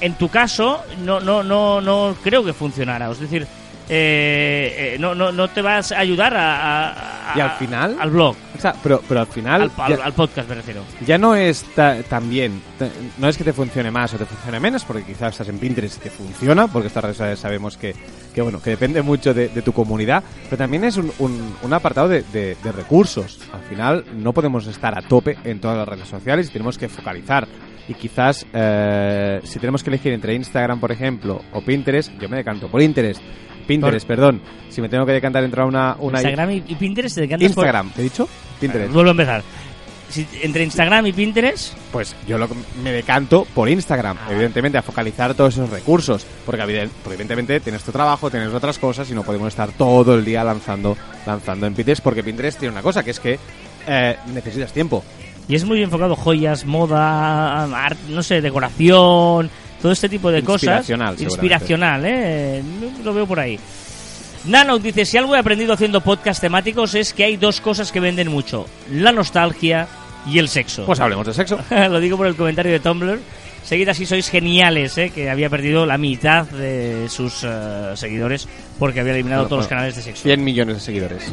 En tu caso, no, no, no, no creo que funcionara. Es decir, eh, eh, no, no, no te vas a ayudar a, a- a- Y al final- al blog, o sea, pero, pero al final... al, al- ya- al podcast me refiero. ya no es ta- tan bien, ta- no es que te funcione más o te funcione menos, porque quizás estás en Pinterest y te funciona, porque estas redes sociales sabemos que, que, bueno, que depende mucho de, de tu comunidad, pero también es un, un- un apartado de, de- de recursos. Al final no podemos estar a tope en todas las redes sociales y tenemos que focalizar. Y quizás eh, si tenemos que elegir entre Instagram, por ejemplo, o Pinterest, yo me decanto por Pinterest. Pinterest, perdón. Si me tengo que decantar entre una... una Instagram y, y Pinterest, ¿te decantas Instagram, ¿te he dicho? Pinterest. Vuelvo a empezar. Si- entre Instagram y Pinterest, Pues yo lo, me decanto por Instagram, evidentemente, a focalizar todos esos recursos. Porque evidentemente tienes tu trabajo, tienes otras cosas y no podemos estar todo el día lanzando, lanzando en Pinterest. Porque Pinterest tiene una cosa, que es que eh, necesitas tiempo. y es muy enfocado joyas, moda, art, no sé, decoración, todo este tipo de cosas. Inspiracional, ¿eh? Lo veo por ahí. Nano dice, si algo he aprendido haciendo podcast temáticos es que hay dos cosas que venden mucho, la nostalgia y el sexo. Pues hablemos de sexo. Lo digo por el comentario de Tumblr. Seguid así, sois geniales, ¿eh? que había perdido la mitad de sus eh, seguidores porque había eliminado Bueno, todos los canales de sexo. 100 millones de seguidores.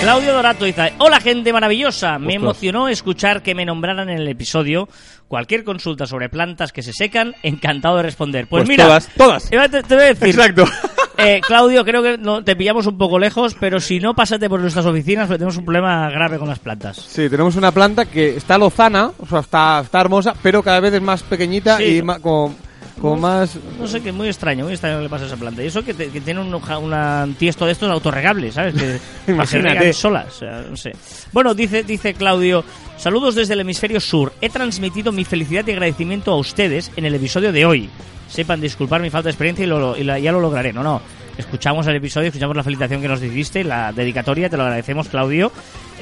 Claudio Dorato dice, hola gente maravillosa, me emocionó escuchar que me nombraran en el episodio. Cualquier consulta sobre plantas que se secan, encantado de responder. Pues, Pues mira, todas, todas. Te, voy a decir, Exacto. eh, Claudio, creo que no, te pillamos un poco lejos, pero si no, pásate por nuestras oficinas porque tenemos un problema grave con las plantas. Sí, tenemos una planta que está lozana, o sea, está, está hermosa, pero cada vez es más pequeñita Sí. y ma- con, con más... No sé, que muy extraño, muy extraño le pasa a esa planta. Y eso que, te- que tiene un, un tiesto de estos autorregables, ¿sabes? Que, que se Imagínate. solas, o sea, no sé. Bueno, dice, dice Claudio, saludos desde el hemisferio sur. He transmitido mi felicidad y agradecimiento a ustedes en el episodio de hoy. Sepan disculpar mi falta de experiencia y, lo- y la- ya lo lograré. No, no. Escuchamos el episodio, escuchamos la felicitación que nos hiciste, la dedicatoria, te lo agradecemos, Claudio.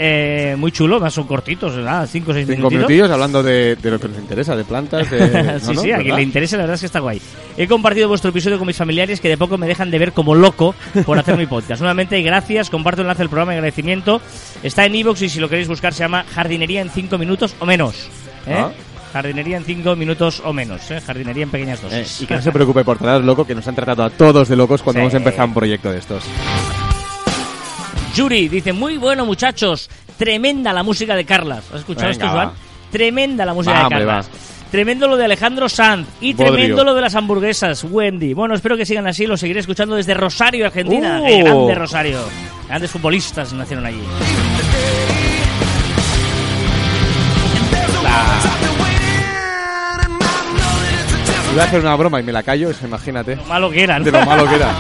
Eh, muy chulo, más son cortitos, ¿verdad? Cinco o seis Cinco minutitos. minutillos hablando de, de lo que nos interesa, de plantas, de... sí, sí, a quien ¿Verdad? le interese, la verdad es que está guay. He compartido vuestro episodio con mis familiares que de poco me dejan de ver como loco por hacer mi podcast. Nuevamente, gracias, comparto el enlace del programa de agradecimiento. Está en iVoox y si lo queréis buscar se llama Jardinería en 5 minutos o menos. ¿eh? Ah. Jardinería en 5 minutos o menos, ¿eh? Jardinería en pequeñas Eh, dosis. y que no se preocupe por tratar loco, que nos han tratado a todos de locos cuando Sí. hemos empezado un proyecto de estos. Yuri dice, muy bueno muchachos, tremenda la música de Carlas. ¿Has escuchado Venga, esto, Juan? va. Tremenda la música Va, de hombre, Carlas. Tremendo lo de Alejandro Sanz y Bodrio. tremendo lo de las hamburguesas, Wendy. Bueno, espero que sigan así, lo seguiré escuchando desde Rosario, Argentina. ¡Uh! ¡Qué grande Rosario! Grandes futbolistas nacieron allí. Iba a hacer una broma y me la callo, es- imagínate. Lo malo que eran. De lo malo que era.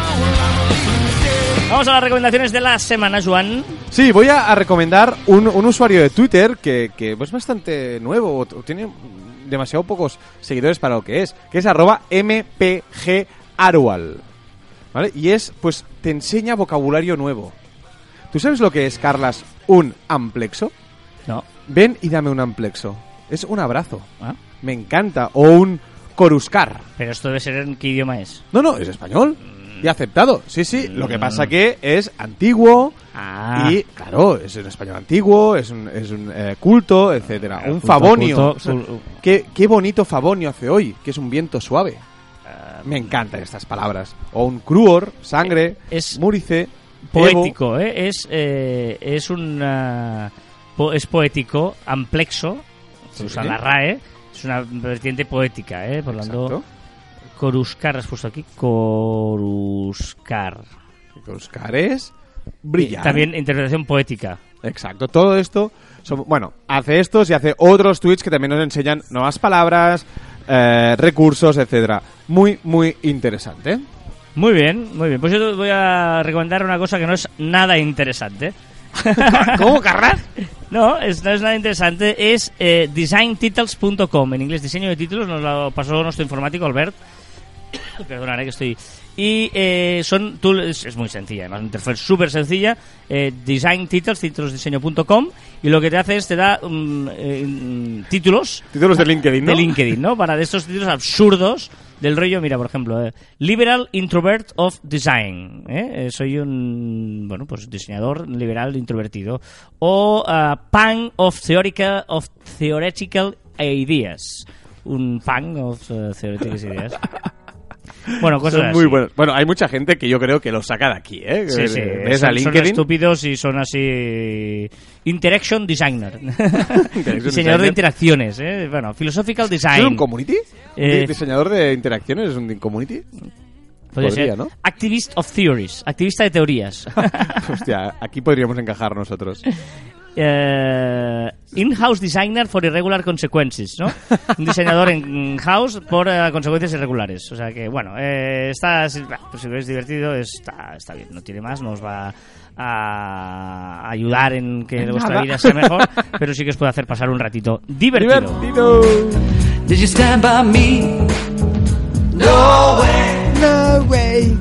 Vamos a las recomendaciones de la semana, Juan. Sí, voy a, a recomendar un, un usuario de Twitter que, que es bastante nuevo, o tiene demasiado pocos seguidores para lo que es, que es arroba mpgarual. ¿Vale? Y es, pues, te enseña vocabulario nuevo. ¿Tú sabes lo que es, Carlas, un amplexo? No. Ven y dame un amplexo. Es un abrazo. Ah, Me encanta. O un coruscar. Pero esto debe ser en qué idioma es. No, no, es español. Y aceptado. Sí, sí. Lo que pasa que es antiguo. Ah. Y, claro, es un español antiguo, es un, es un eh, culto, etcétera. Claro, un culto, favonio. culto, O sea, cul- qué, qué bonito favonio hace hoy, que es un viento suave. Ah, Me encantan estas palabras. O un cruor, sangre, Es múrice, Evo. poético, ¿eh? Es, eh, es un... ah, po- es poético, amplexo, se usa la RAE, es una vertiente poética, ¿eh? Por lo tanto, Exacto. Coruscar, has puesto aquí, Coruscar. Coruscar es brillar. También interpretación poética. Exacto, todo esto, son- bueno, hace estos y hace otros tweets que también nos enseñan nuevas palabras, eh, recursos, etcétera. Muy, muy interesante. Muy bien, muy bien. Pues yo te voy a recomendar una cosa que no es nada interesante. ¿Cómo, Carras? No, es, no es nada interesante. Es eh, designtitles.com. En inglés, diseño de títulos. Nos lo pasó nuestro informático, Albert. Perdonaré que estoy. Y eh, son tú, es, es muy sencilla, además, una interfaz súper sencilla. Eh, design titles. Y lo que te hace es te da eh, mm, títulos Títulos de LinkedIn, ¿no? de LinkedIn, ¿no? Para de estos títulos absurdos del rollo, mira, por ejemplo, eh, Liberal Introvert of Design. ¿eh? Eh, soy un, bueno, pues diseñador liberal introvertido. O ah, Pan of, of Theoretical Ideas. Un pan of eh, Theoretical Ideas. Bueno, cosas Son muy así. buenos. Bueno, hay mucha gente que yo creo que los saca de aquí, ¿eh? Sí, sí. Ves son, a son LinkedIn. estúpidos y son así. Interaction Designer. Diseñador designer. de interacciones. ¿eh? Bueno, Philosophical Design. ¿Es un community? Eh, ¿Un diseñador de interacciones es un community? Podría Podría, ser ¿no? Activist of Theories, activista de teorías. Hostia, aquí podríamos encajar nosotros. Eh, in-house designer for irregular consequences, ¿no? Un diseñador en house por eh, consecuencias irregulares. O sea que, bueno, eh, está, pues si es divertido, está, está bien. No tiene más, nos va a ayudar en que vuestra vida sea mejor, pero sí que os puede hacer pasar un ratito divertido. ¡Divertido! Did you stand by me? No way. No way.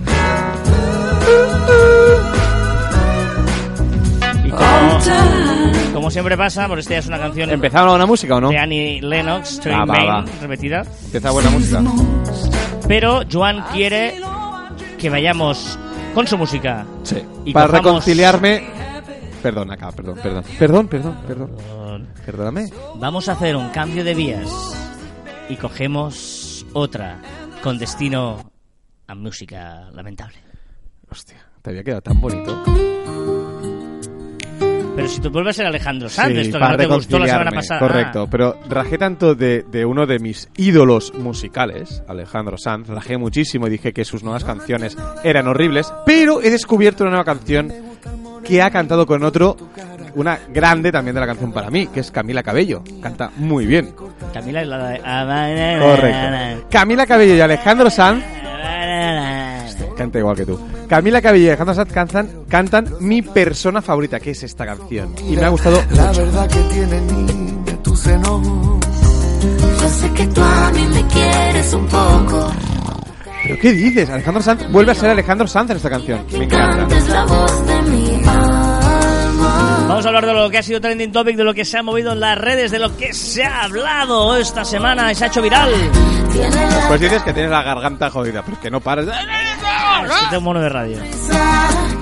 Y como, como siempre pasa, por esta ya es una canción ¿Empezaba una música o no? de Annie Lennox, Train Ah, Main, va. repetida. Empieza buena música. Pero Joan quiere que vayamos con su música. Sí. Y Para cojamos- reconciliarme... Perdón, acá, perdón, perdón. Perdón, perdón, perdón. Perdóname. Vamos a hacer un cambio de vías y cogemos otra con destino a música lamentable. Hostia, te había quedado tan bonito. Pero si tú vuelves a ser Alejandro Sanz, Sí, esto que no te gustó la semana reconciliarme, pasada. Correcto, Ah, pero rajé tanto de, de uno de mis ídolos musicales, Alejandro Sanz, rajé muchísimo y dije que sus nuevas canciones eran horribles, pero he descubierto una nueva canción que ha cantado con otro, una grande también de la canción para mí, que es Camila Cabello. Canta muy bien. Camila es la de... ah, Correcto. Camila Cabello y Alejandro Sanz canta igual que tú. Camila Cabello y Alejandro Sanz cantan, cantan mi persona favorita, que es esta canción. Y me ha gustado La verdad que tiene niña tu seno. Yo sé que tú a mí me quieres un poco. ¿Pero qué dices? Alejandro Sanz vuelve a ser Alejandro Sanz en esta canción. Me encanta. Vamos a hablar de lo que ha sido trending topic, de lo que se ha movido en las redes, de lo que se ha hablado esta semana y se ha hecho viral. Pues dices que tienes la garganta jodida, pero es que no paras. Es que tengo mono de radio.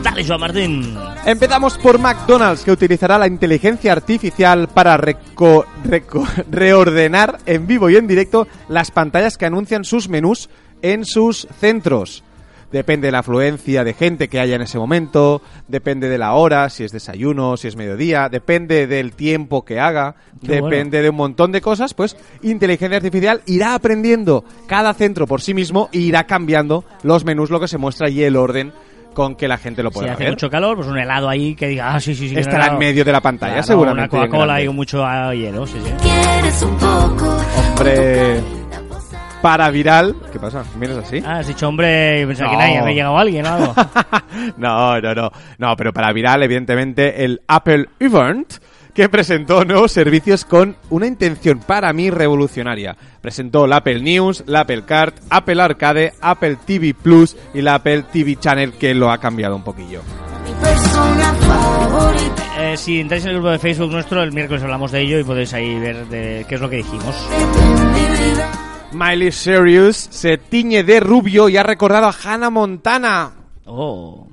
Dale, Joan Martín. Empezamos por McDonald's, que utilizará la inteligencia artificial para reco- reco- reordenar en vivo y en directo las pantallas que anuncian sus menús en sus centros. Depende de la afluencia de gente que haya en ese momento, depende de la hora, si es desayuno, si es mediodía, depende del tiempo que haga, Qué bueno. depende de un montón de cosas, pues inteligencia artificial irá aprendiendo cada centro por sí mismo e irá cambiando los menús, lo que se muestra y el orden con que la gente lo Si pueda hace ver. mucho calor, pues un helado ahí que diga, ah, sí, sí, sí. Estará en medio de la pantalla, Claro, seguramente. Una Coca-Cola y mucho ah, hielo, sí, sí. Quieres un poco. Hombre, para viral. ¿Qué pasa? ¿Vienes así? Ah, has dicho, hombre, y pensaba que nadie había llegado alguien o algo. no, no, no. No, pero para viral, evidentemente, el Apple Event, que presentó nuevos servicios con una intención para mí revolucionaria. Presentó la Apple News, la Apple Card, Apple Arcade, Apple TV Plus y la Apple TV Channel, que lo ha cambiado un poquillo. Mi persona favorita. Eh, si entráis en el grupo de Facebook nuestro, el miércoles hablamos de ello y podéis ahí ver de qué es lo que dijimos. Miley Cyrus se tiñe de rubio y ha recordado a Hannah Montana. Oh,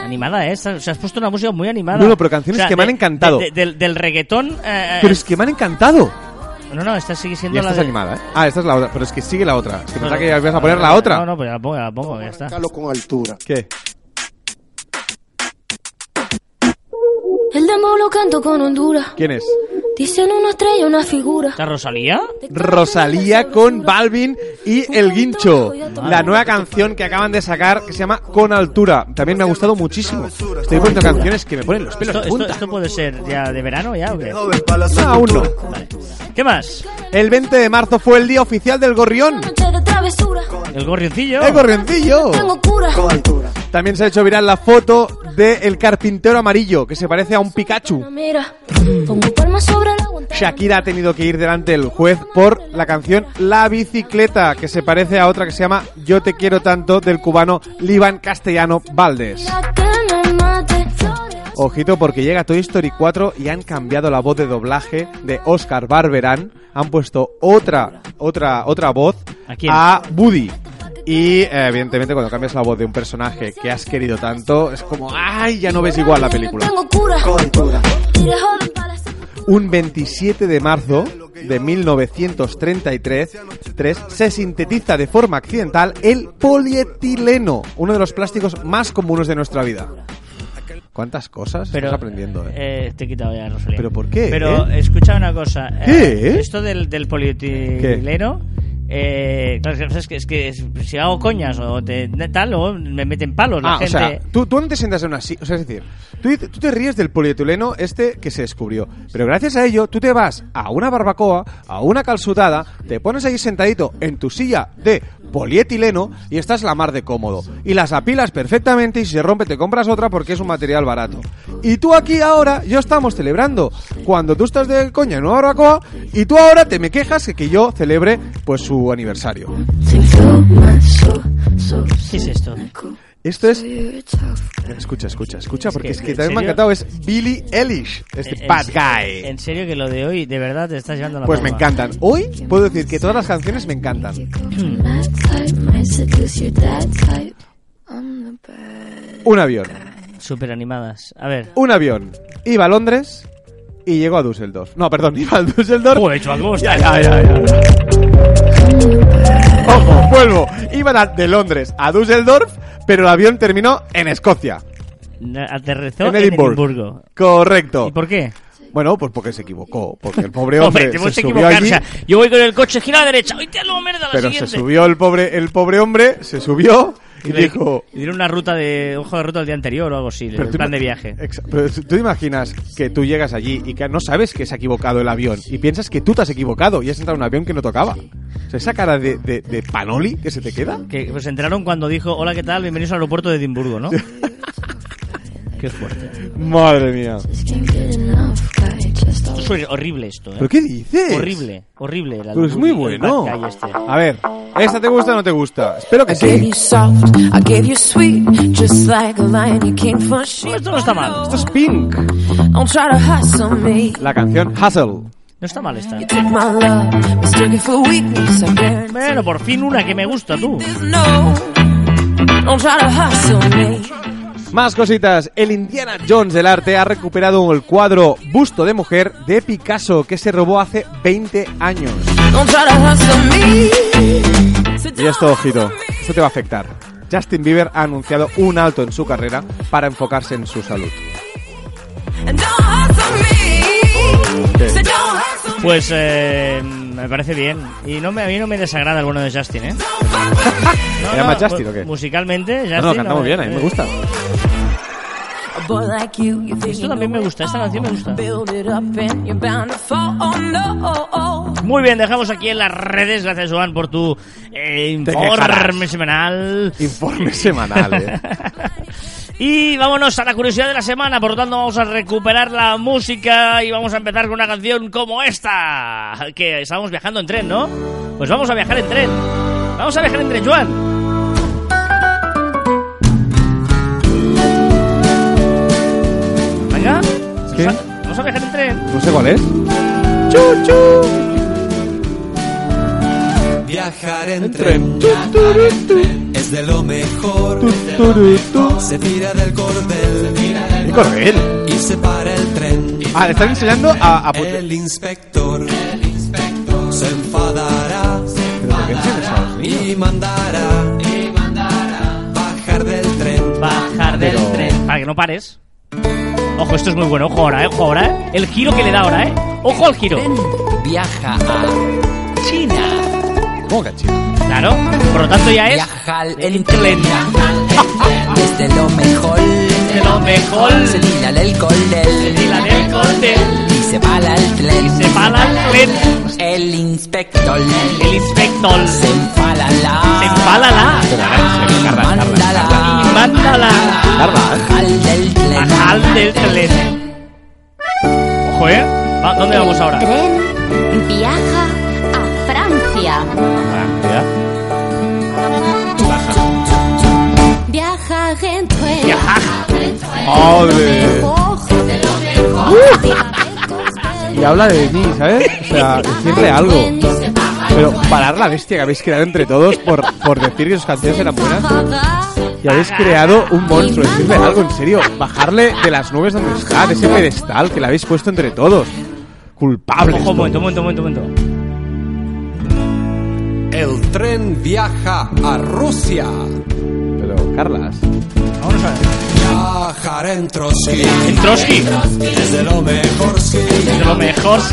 animada, ¿eh? Estás- O sea, has puesto una música muy animada. No, no, pero canciones que me han encantado. de- del, del reggaetón... eh, Pero es que me han encantado. No, no, esta sigue siendo Ya la estás de... animada, ¿eh? Ah, esta es la otra. Pero es que sigue la otra. Es que No, pensaba no. que ya ibas a poner la otra. No, no, pues ya la pongo, ya la pongo, ya está. Con altura. ¿Qué? El demo lo canto con Honduras. ¿Quién es? Dicen una estrella, una figura. ¿Está Rosalía? Rosalía con Balvin y El Guincho. La nueva canción que acaban de sacar que se llama Con Altura. También me ha gustado muchísimo. Estoy poniendo canciones que me ponen los pelos ¿Esto, de punta. esto puede ser ya de verano ya o qué? No, aún no. ¿Qué más? El 20 de marzo fue el día oficial del gorrión. ¿El gorrioncillo? ¡El gorrioncillo! Tengo cura. También se ha hecho viral la foto de El carpintero amarillo, que se parece a un Pikachu. Shakira ha tenido que ir delante del juez por la canción La bicicleta, que se parece a otra que se llama Yo te quiero tanto del cubano Liban Castellano Valdés. Ojito porque llega Toy Story 4 y han cambiado la voz de doblaje de Oscar Barberán. Han puesto otra, otra, otra voz ¿A quién? Woody. Y eh, evidentemente cuando cambias la voz de un personaje que has querido tanto, es como, ¡ay! Ya no ves igual la película. Un 27 de marzo de 1933 tres, se sintetiza de forma accidental el polietileno, uno de los plásticos más comunes de nuestra vida. ¿Cuántas cosas Pero, estás aprendiendo? eh? eh, te he quitado ya, Rosalía. ¿Pero por qué, Pero eh? escucha una cosa. eh, ¿Qué? esto del, del polietileno... Eh, claro, es que- es que, si hago coñas o te- tal, luego me meten palos la Ah, o gente. sea, tú, tú no te sientas en una silla. O sea, es decir, tú, tú te ríes del polietileno este que se descubrió. Pero gracias a ello, tú te vas a una barbacoa, a una calzutada, te pones ahí sentadito en tu silla de polietileno y estás la mar de cómodo. Y las apilas perfectamente y si se rompe te compras otra porque es un material barato. Y tú aquí ahora, yo estamos celebrando cuando tú estás de coña en una barbacoa y tú ahora te me quejas que, que yo celebre pues su aniversario. ¿Qué es esto? Esto es Escucha, escucha, escucha, porque que, es que ¿en también me ha serio? encantado. Es Billy Eilish, este En- bad guy. En serio que lo de hoy, de verdad, te estás llevando la Pues me encantan. Hoy puedo decir que todas las canciones me encantan. Un avión, Súper animadas. A ver. un avión. Iba a Londres y llegó a Düsseldorf. No, perdón, iba a Düsseldorf. Joder, chaval, ¿cómo Ya, ya, ya, ya. Ojo, vuelvo. Iban a- de Londres a Düsseldorf, pero el avión terminó en Escocia. Aterrizó En Edimburgo. Edimburgo. Correcto. ¿Y por qué? Bueno, pues porque se equivocó. Porque el pobre hombre se subió allí. Yo voy con el coche, gira a la derecha. ¡Hoy te lo merda la Pero siguiente! se subió el pobre, el pobre hombre, se subió y le- dijo... y dieron una ruta de ojo de ruta del día anterior o algo así, el plan de viaje. Pero tú imaginas que tú llegas allí y que no sabes que se ha equivocado el avión y piensas que tú te has equivocado y has entrado en un avión que no tocaba. O sea, esa cara de, de, de panoli que se te queda. Que pues se enteraron cuando dijo, hola, ¿qué tal? Bienvenidos al aeropuerto de Edimburgo, ¿no? Qué fuerte. Madre mía. Esto es horrible esto, ¿eh? ¿Pero qué dices? Horrible, horrible. el Pero es muy bueno. este. A ver, ¿esta te gusta o no te gusta? Espero que I gave sí. you soft, I gave you sweet, just like a lion you came for sheep. Esto no está mal. Esto es Pink. La canción Hustle. No está mal esta. Bueno, por fin una que me gusta, tú. Don't try to hustle me. Más cositas. El Indiana Jones del arte ha recuperado el cuadro Busto de Mujer de Picasso que se robó hace 20 años. Y esto, ojito, esto te va a afectar. Justin Bieber ha anunciado un alto en su carrera para enfocarse en su salud. Pues eh, me parece bien. Y no me, a mí no me desagrada el bueno de Justin, ¿eh? No, ¿Se llama no, Justin o qué? Musicalmente, Justin. No, no, canta muy bien, a mí me gusta. A boy like you, you think Esto también me gusta, esta canción me gusta. Oh no. Muy bien, dejamos aquí en las redes. Gracias, Joan, por tu eh, informe semanal. Informe semanal, eh. Y vámonos a la curiosidad de la semana, por lo tanto vamos a recuperar la música y vamos a empezar con una canción como esta, que estábamos viajando en tren, ¿no? Pues vamos a viajar en tren. Vamos a viajar en tren, Joan. Venga, ¿Qué? vamos a- vamos a viajar en tren. No sé cuál es. Viajar en tren es de lo mejor. Se tira del cordel ¿Qué cordel? y se para el tren. Ah, le están enseñando a... a put- El inspector se enfadará ¿Pero por qué enseñas a los niños? y mandará bajar del tren. Bajar del Pero- tren. Para que no pares. Ojo, esto es muy bueno. Ojo ahora, eh. Ojo ahora, eh. El giro que le da ahora, eh. Ojo al giro. Viaja a China. ¿Cómo que chido? Claro. Por lo tanto ya es Viaja al- el en tren. Es de lo mejor. De lo mejor. Se tira del cordel. Y la del cordel. Y se para el tren. Se para el tren. El inspector. El inspector. Se enfala la. Se empala la. Y mándala. Y mándala. Bajar del tren. Bajar del tren. Ojo, eh. ¿Dónde vamos ahora? tren viaja a Francia. Viaja en tren. Viaja. ¡Madre! Ojo de lo mejor. Y habla de mí, ¿sabes? O sea, decirle algo. Pero parar la bestia que habéis creado entre todos por, por decir que sus canciones eran buenas. Y habéis creado un monstruo. Decirle algo, en serio. Bajarle de las nubes donde está, de ese pedestal que le habéis puesto entre todos. Culpables. Ojo, un momento, un momento, un momento, un momento. El tren viaja a Rusia. Pero, Carlas. Vámonos a ver. Viajar en Trotsky En Trotsky. es de lo mejor. De lo mejor.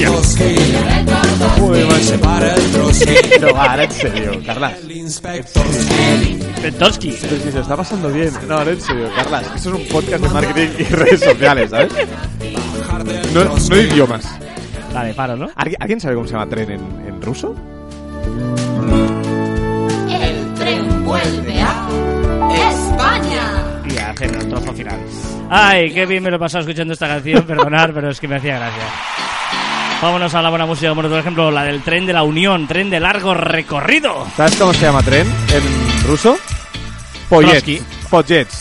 Trotsky. Se para el Trotsky. No, ahora en serio, Carlas. El inspector En Trotsky. Pero si se está pasando bien. No, ahora en serio, Carlas. Esto es un podcast de marketing y redes sociales, ¿sabes? No, Trotsky. no idiomas. Vale, paro, ¿no? ¿Alguien alguien sabe cómo se llama tren en, en ruso? El tren vuelve a España. Y a hacer el trozo final. Ay, qué bien me lo he pasado escuchando esta canción, perdonar, pero es que me hacía gracia. Vámonos a la buena música, como por ejemplo la del tren de la Unión, tren de largo recorrido. ¿Sabes cómo se llama tren en ruso? Trotsky. Poyets.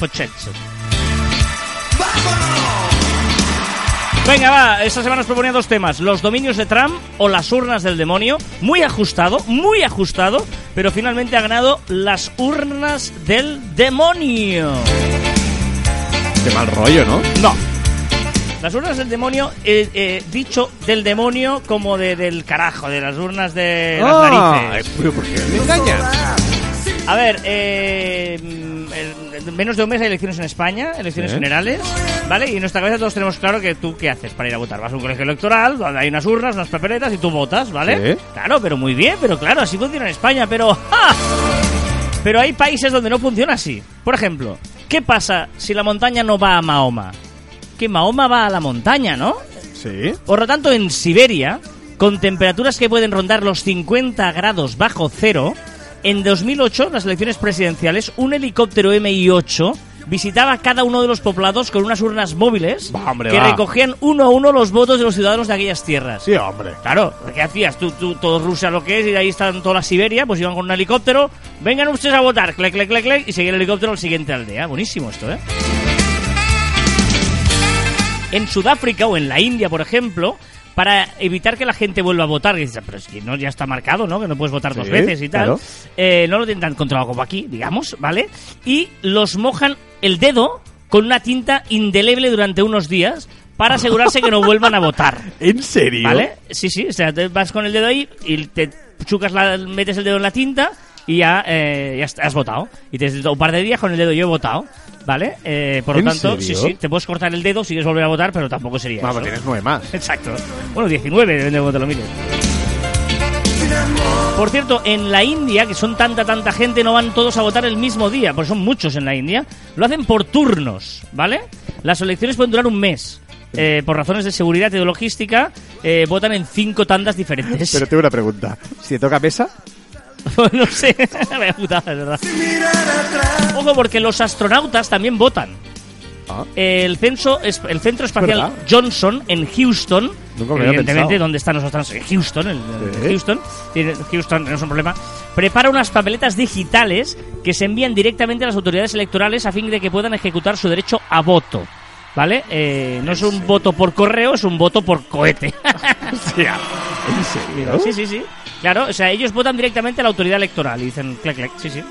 Venga, va, esta semana os proponía dos temas, los dominios de Trump o las urnas del demonio. Muy ajustado, muy ajustado, pero finalmente ha ganado las urnas del demonio. Qué mal rollo, ¿no? No. Las urnas del demonio, eh, eh, dicho del demonio como de, del carajo, de las urnas de las Ah, narices. pero ¿por qué me engañas? A ver, eh, menos de un mes hay elecciones en España, elecciones generales, ¿vale? Y en nuestra cabeza todos tenemos claro que tú, ¿qué haces para ir a votar? Vas a un colegio electoral donde hay unas urnas, unas papeletas y tú votas, ¿vale? Sí. Claro, pero muy bien, pero claro, así funciona en España, pero... ¡ja! Pero hay países donde no funciona así. Por ejemplo, ¿qué pasa si la montaña no va a Mahoma? Que Mahoma va a la montaña, ¿no? Sí. Por lo tanto, en Siberia, con temperaturas que pueden rondar los 50 grados bajo cero, en 2008, las elecciones presidenciales, un helicóptero MI-8 visitaba cada uno de los poblados con unas urnas móviles Va, hombre, que va. recogían uno a uno los votos de los ciudadanos de aquellas tierras. Sí, hombre. Claro, ¿qué hacías? Tú, tú, todo Rusia lo que es, y ahí están toda la Siberia, pues iban con un helicóptero, vengan ustedes a votar, clec, clec, clec, clec, y seguía el helicóptero al siguiente aldea. Buenísimo esto, ¿eh? En Sudáfrica o en la India, por ejemplo, para evitar que la gente vuelva a votar, que dices, pero es que no, ya está marcado, ¿no? Que no puedes votar dos veces y tal. claro. Eh, no lo tienen tan controlado como aquí, digamos, ¿vale? Y los mojan el dedo con una tinta indeleble durante unos días para asegurarse que no vuelvan a votar. ¿En serio? ¿Vale? Sí, sí, o sea, te vas con el dedo ahí y te chucas la, metes el dedo en la tinta y ya, eh, ya has votado. Y te un par de días con el dedo yo he votado, ¿vale? Eh, por lo ¿En tanto, sí, serio? sí, te puedes cortar el dedo, sigues volver a votar, pero tampoco sería Vamos, eso. tienes nueve más. Exacto. Bueno, 19, depende de cómo te lo mires. Por cierto, en la India, que son tanta, tanta gente, no van todos a votar el mismo día, porque son muchos en la India, lo hacen por turnos, ¿vale? Las elecciones pueden durar un mes. Eh, por razones de seguridad y de logística, eh, votan en cinco tandas diferentes. Pero tengo una pregunta. ¿Si te toca mesa? no sé, vaya putada, es verdad. Ojo, porque los astronautas también votan. Ah. El, censo, el Centro Espacial ¿Verdad? Johnson en Houston, evidentemente, donde están los astronautas, en Houston, Sí. Houston, Houston no es un problema, prepara unas papeletas digitales que se envían directamente a las autoridades electorales a fin de que puedan ejecutar su derecho a voto. ¿Vale? Eh, no es un voto por correo, es un voto por cohete. ¿En serio? Sí, sí, sí. Claro, o sea, ellos votan directamente a la autoridad electoral y dicen clec, clec, sí, sí.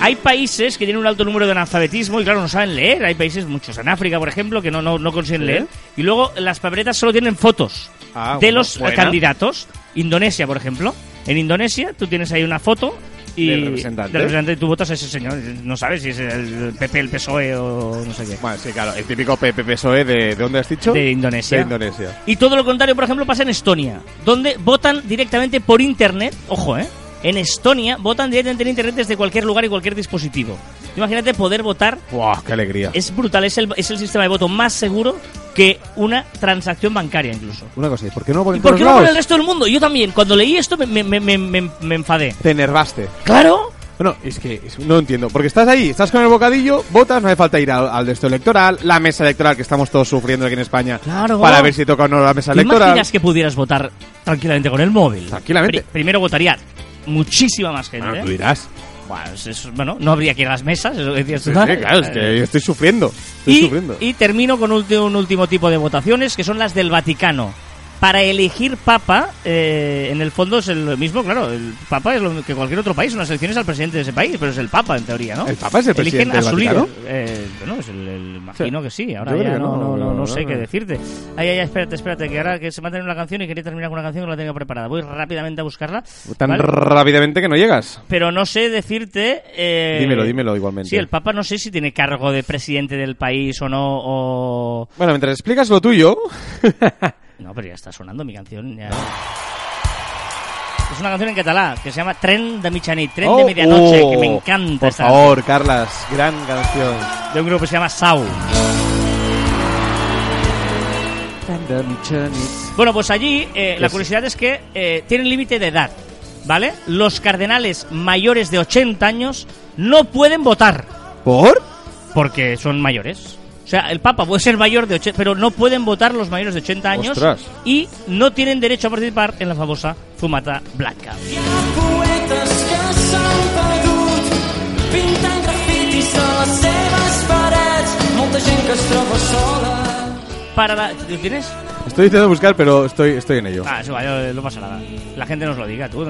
Hay países que tienen un alto número de analfabetismo y claro, no saben leer. Hay países, muchos en África, por ejemplo, que no, no, no consiguen leer. Y luego las papeletas solo tienen fotos Ah, de bueno, los buena. candidatos. Indonesia, por ejemplo. En Indonesia tú tienes ahí una foto y Del representante. del representante y tú votas a ese señor. No sabes si es el PP, el PSOE o no sé qué. Bueno, sí, claro. El típico PP PSOE de... ¿De dónde has dicho? De Indonesia. De Indonesia. Y todo lo contrario, por ejemplo, pasa en Estonia, donde votan directamente por internet. Ojo, ¿eh? En Estonia votan directamente en internet desde cualquier lugar y cualquier dispositivo. Imagínate poder votar. ¡Buah, qué alegría! Es brutal, es el, es el sistema de voto más seguro que una transacción bancaria incluso. Una cosa, ¿y por qué no lo ¿Y por qué no por el resto del mundo? Yo también, cuando leí esto me, me, me, me- enfadé. Te enervaste. ¡Claro! Bueno, es que no entiendo. Porque estás ahí, estás con el bocadillo, votas, no hace falta ir al, al de esto electoral, la mesa electoral que estamos todos sufriendo aquí en España. Claro. Para ver si toca o no la mesa ¿Te electoral. imaginas que pudieras votar tranquilamente con el móvil? Tranquilamente. Pri- primero votaría muchísima más gente. Bueno, tú dirás. Bueno, no habría que ir a las mesas, eso decías tú. Sí, sí, claro, es que yo estoy sufriendo. Estoy y, sufriendo. y termino con ulti- un último tipo de votaciones, que son las del Vaticano. Para elegir papa, eh, en el fondo es el mismo, claro, el papa es lo que cualquier otro país, unas elecciones al presidente de ese país, pero es el papa en teoría, ¿no? ¿El papa es el Eligen presidente a su líder. Eh, bueno, es el, el- imagino que sí, ahora ya no, no, no, no, no no, sé no. qué decirte. Ay, ay, espérate, espérate, que ahora que se me ha tenido una canción y quería terminar con una canción que no la tengo preparada. Voy rápidamente a buscarla. Tan ¿vale? rápidamente que no llegas. pero no sé decirte. eh, Dímelo, dímelo igualmente. Sí, el Papa no sé si tiene cargo de presidente del país o no. O... Bueno, mientras explicas lo tuyo. No, pero ya está sonando mi canción. ya. Es una canción en catalán que se llama Tren de Michanit, Tren de Oh, Medianoche, oh, que me encanta. Por esta favor, Carlas, gran canción. De un grupo que se llama Sau. Bueno, pues allí eh, la curiosidad es que eh, tienen límite de edad, ¿vale? Los cardenales mayores de 80 años no pueden votar. ¿Por? Porque son mayores. O sea, el Papa puede ser mayor de 80, pero no pueden votar los mayores de 80 años Ostras. y no tienen derecho a participar en la famosa fumata blanca. Para la... ¿Lo tienes? Estoy intentando buscar, pero estoy, estoy en ello. Ah, eso vaya, no pasa nada. La gente nos lo diga, tú.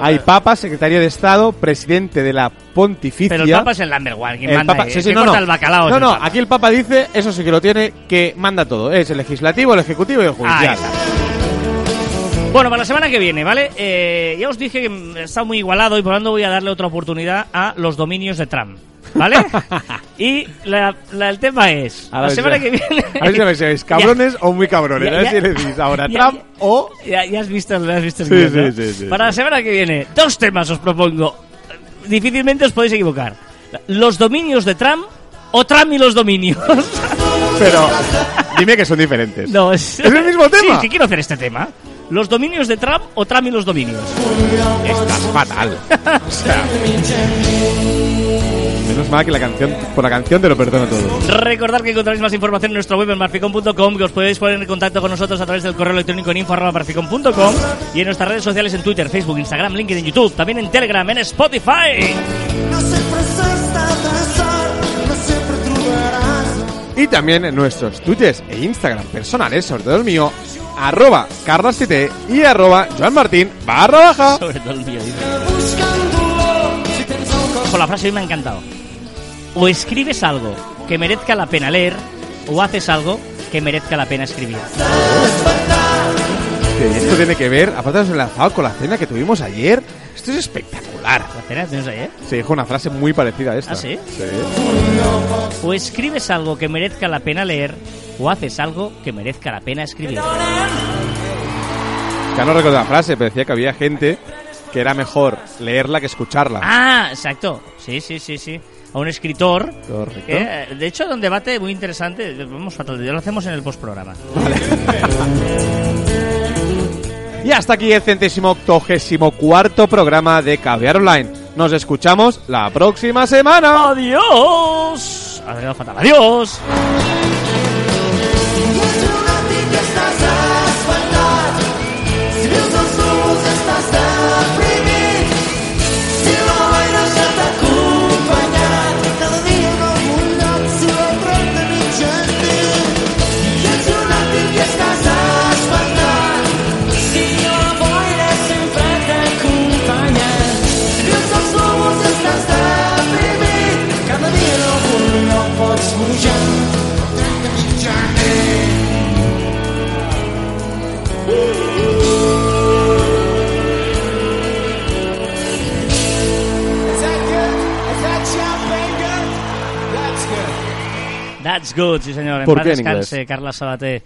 Hay Papa, Secretario de Estado, Presidente de la Pontificia. Pero el Papa es el number one, quien El manda. Papa- eh, sí, sí, que no, no. el bacalao. No, no, Papa. aquí el Papa dice, eso sí que lo tiene, que manda todo. Es el legislativo, el ejecutivo y el judicial. está. Bueno, para la semana que viene, ¿vale? Eh, ya os dije que está muy igualado y por lo tanto voy a darle otra oportunidad a los dominios de Trump, ¿vale? y la- la- el tema es, A la semana si- que viene... A ver si me sois cabrones o muy cabrones. Ya, a ver ya. si le decís ahora Ya, Trump ya. o... Ya, ya has visto, ya has visto el Sí, sí, ¿no? sí, sí, Para la semana que viene, dos temas os propongo. Difícilmente os podéis equivocar. Los dominios de Trump o Trump y los dominios. Pero dime que son diferentes. no, es... ¿Es el mismo tema? Sí, que quiero hacer este tema. ¿Los dominios de Trump o Trump y los dominios? Estás fatal. O sea, Menos mal que la canción, por la canción te lo perdono todo. Recordad que encontraréis más información en nuestra web en marficom.com, que os podéis poner en contacto con nosotros a través del correo electrónico en info.marficom.com y en nuestras redes sociales en Twitter, Facebook, Instagram, LinkedIn, YouTube, también en Telegram, en Spotify. Y también en nuestros twitters e Instagram personales, sobre todo el mío, arroba carlos7 y arroba joanmartin barra baja. Sobre todo el mío, dice. Con la frase hoy me ha encantado. O escribes algo que merezca la pena leer, o haces algo que merezca la pena escribir. Esto tiene que ver, aparte de enlazado con la cena que tuvimos ayer. Esto es espectacular. ¿La cena que tenemos ayer? Se dijo una frase muy parecida a esta. ¿Ah, sí? Sí. O escribes algo que merezca la pena leer, o haces algo que merezca la pena escribir. Ya no recuerdo la frase, pero decía que había gente que era mejor leerla que escucharla. Ah, exacto. Sí, sí, sí, sí. A un escritor. Correcto. que, eh, de hecho, era un debate muy interesante. Vamos fatal, ya lo hacemos en el postprograma. Y hasta aquí el centésimo octogésimo cuarto programa de Caviar Online. Nos escuchamos la próxima semana. ¡Adiós! ¡Adiós! Si good. Sí señor. En ¿Por paz qué en descanse, inglés? Carla Sabaté.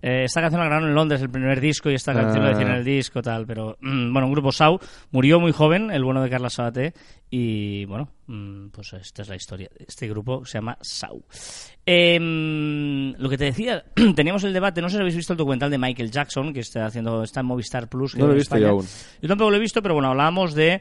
Eh, esta canción la grabaron en Londres, el primer disco, y esta canción Ah. lo decían en el disco, tal, pero mm, bueno, un grupo Sau murió muy joven, el bueno de Carla Sabaté, y bueno, mm, pues esta es la historia. Este grupo se llama Sau. Em, lo que te decía, teníamos el debate, no sé si habéis visto el documental de Michael Jackson, que está haciendo, está en Movistar Plus. que No lo he visto yo aún. Yo tampoco lo he visto, pero bueno, hablábamos de...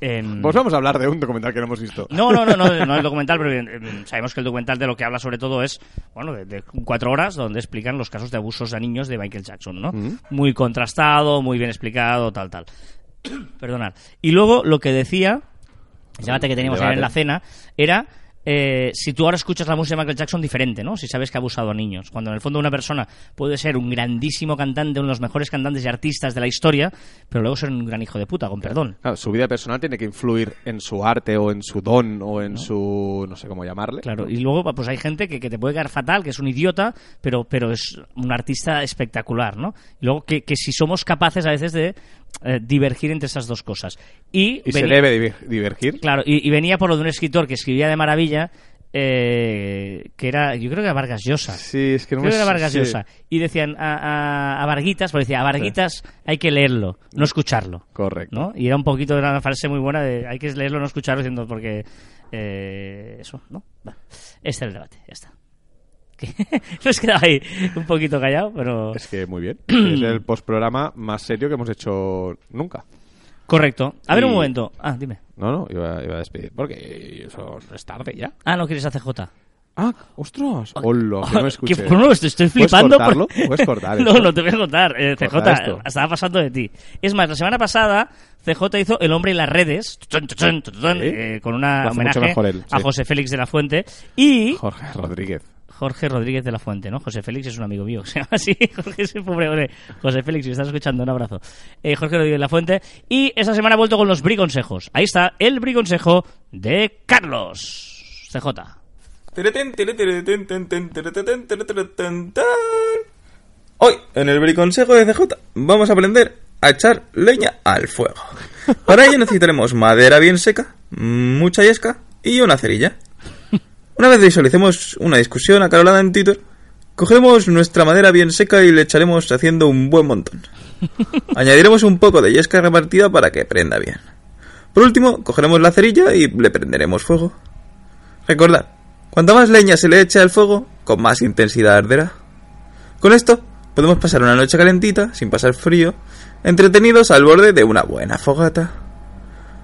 em, Pues vamos a hablar de un documental que no hemos visto. no, no, no, no, no el documental, pero eh, sabemos que el documental de lo que habla sobre todo es, bueno, de, de cuatro horas donde explican los casos de abusos a niños de Michael Jackson, ¿no? Muy contrastado, muy bien explicado, tal, tal. Perdonad. Y luego lo que decía, el debate que teníamos ayer en la cena, era eh, si tú ahora escuchas la música de Michael Jackson diferente, ¿no? Si sabes que ha abusado a niños. Cuando en el fondo una persona puede ser un grandísimo cantante, uno de los mejores cantantes y artistas de la historia, pero luego ser un gran hijo de puta, con perdón. Claro, su vida personal tiene que influir en su arte o en su don o en su... no sé cómo llamarle. Claro, y luego pues hay gente que, que te puede quedar fatal, que es un idiota, pero, pero es un artista espectacular, ¿no? Y luego que, que si somos capaces a veces de eh, divergir entre esas dos cosas. Y, Y se venía- debe diver- divergir. Claro, y, y venía por lo de un escritor que escribía de maravilla, eh, que era, yo creo que era Vargas Llosa. Sí, es que no Creo me... que era Vargas sí. Llosa. Y decían a, a, a Varguitas, porque decía, a Varguitas hay que leerlo, no escucharlo. Correcto. ¿no? Y era un poquito, era una frase muy buena de hay que leerlo, no escucharlo, diciendo porque eh, eso, ¿no? Este es el debate, ya está. Que Nos quedaba ahí un poquito callado, pero... Es que muy bien. es el postprograma más serio que hemos hecho nunca. Correcto. A ver un Y- momento. Ah, dime. No, no, iba, iba a despedir porque eso es tarde ya. Ah, no quieres a CJ. Ah, ostras. Hola, que no me escuché. Que- no, estoy, estoy ¿Puedes flipando. cortarlo? por- ¿Puedes cortar no, esto? no te voy a contar. Eh, CJ, Corta estaba pasando de ti. Es más, la semana pasada CJ hizo El hombre y las redes, Sí. eh, con una homenaje él, a sí. José Félix de la Fuente. Y Jorge Rodríguez. Jorge Rodríguez de la Fuente, ¿no? José Félix es un amigo mío, se llama así, Jorge es pobre hombre. José Félix, si estás escuchando, un abrazo. Eh, Jorge Rodríguez de la Fuente. Y esta semana ha vuelto con los briconsejos. Ahí está el briconsejo de Carlos. CJ. Hoy, en el briconsejo de CJ, vamos a aprender a echar leña al fuego. Para ello necesitaremos madera bien seca, mucha yesca y una cerilla. Una vez visualicemos una discusión acalorada en Twitter, cogeremos nuestra madera bien seca y le echaremos haciendo un buen montón. Añadiremos un poco de yesca repartida para que prenda bien. Por último, cogeremos la cerilla y le prenderemos fuego. Recordad, cuanta más leña se le eche al fuego, con más intensidad arderá. Con esto, podemos pasar una noche calentita, sin pasar frío, entretenidos al borde de una buena fogata.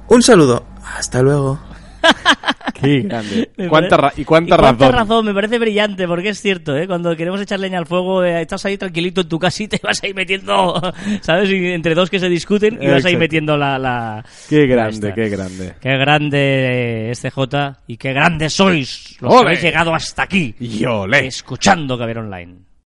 Un saludo, hasta luego. Qué grande. Me ¿Cuánta ra- y cuánta cuánta razón. Me parece brillante, porque es cierto, ¿eh? Cuando queremos echar leña al fuego, eh, estás ahí tranquilito en tu casita y vas ahí metiendo, ¿sabes? Y entre dos que se discuten y vas ahí metiendo la... la Qué grande, qué grande. Qué grande este J y qué grandes sois los que ¡Ole! habéis llegado hasta aquí Y olé. escuchando Caber Online.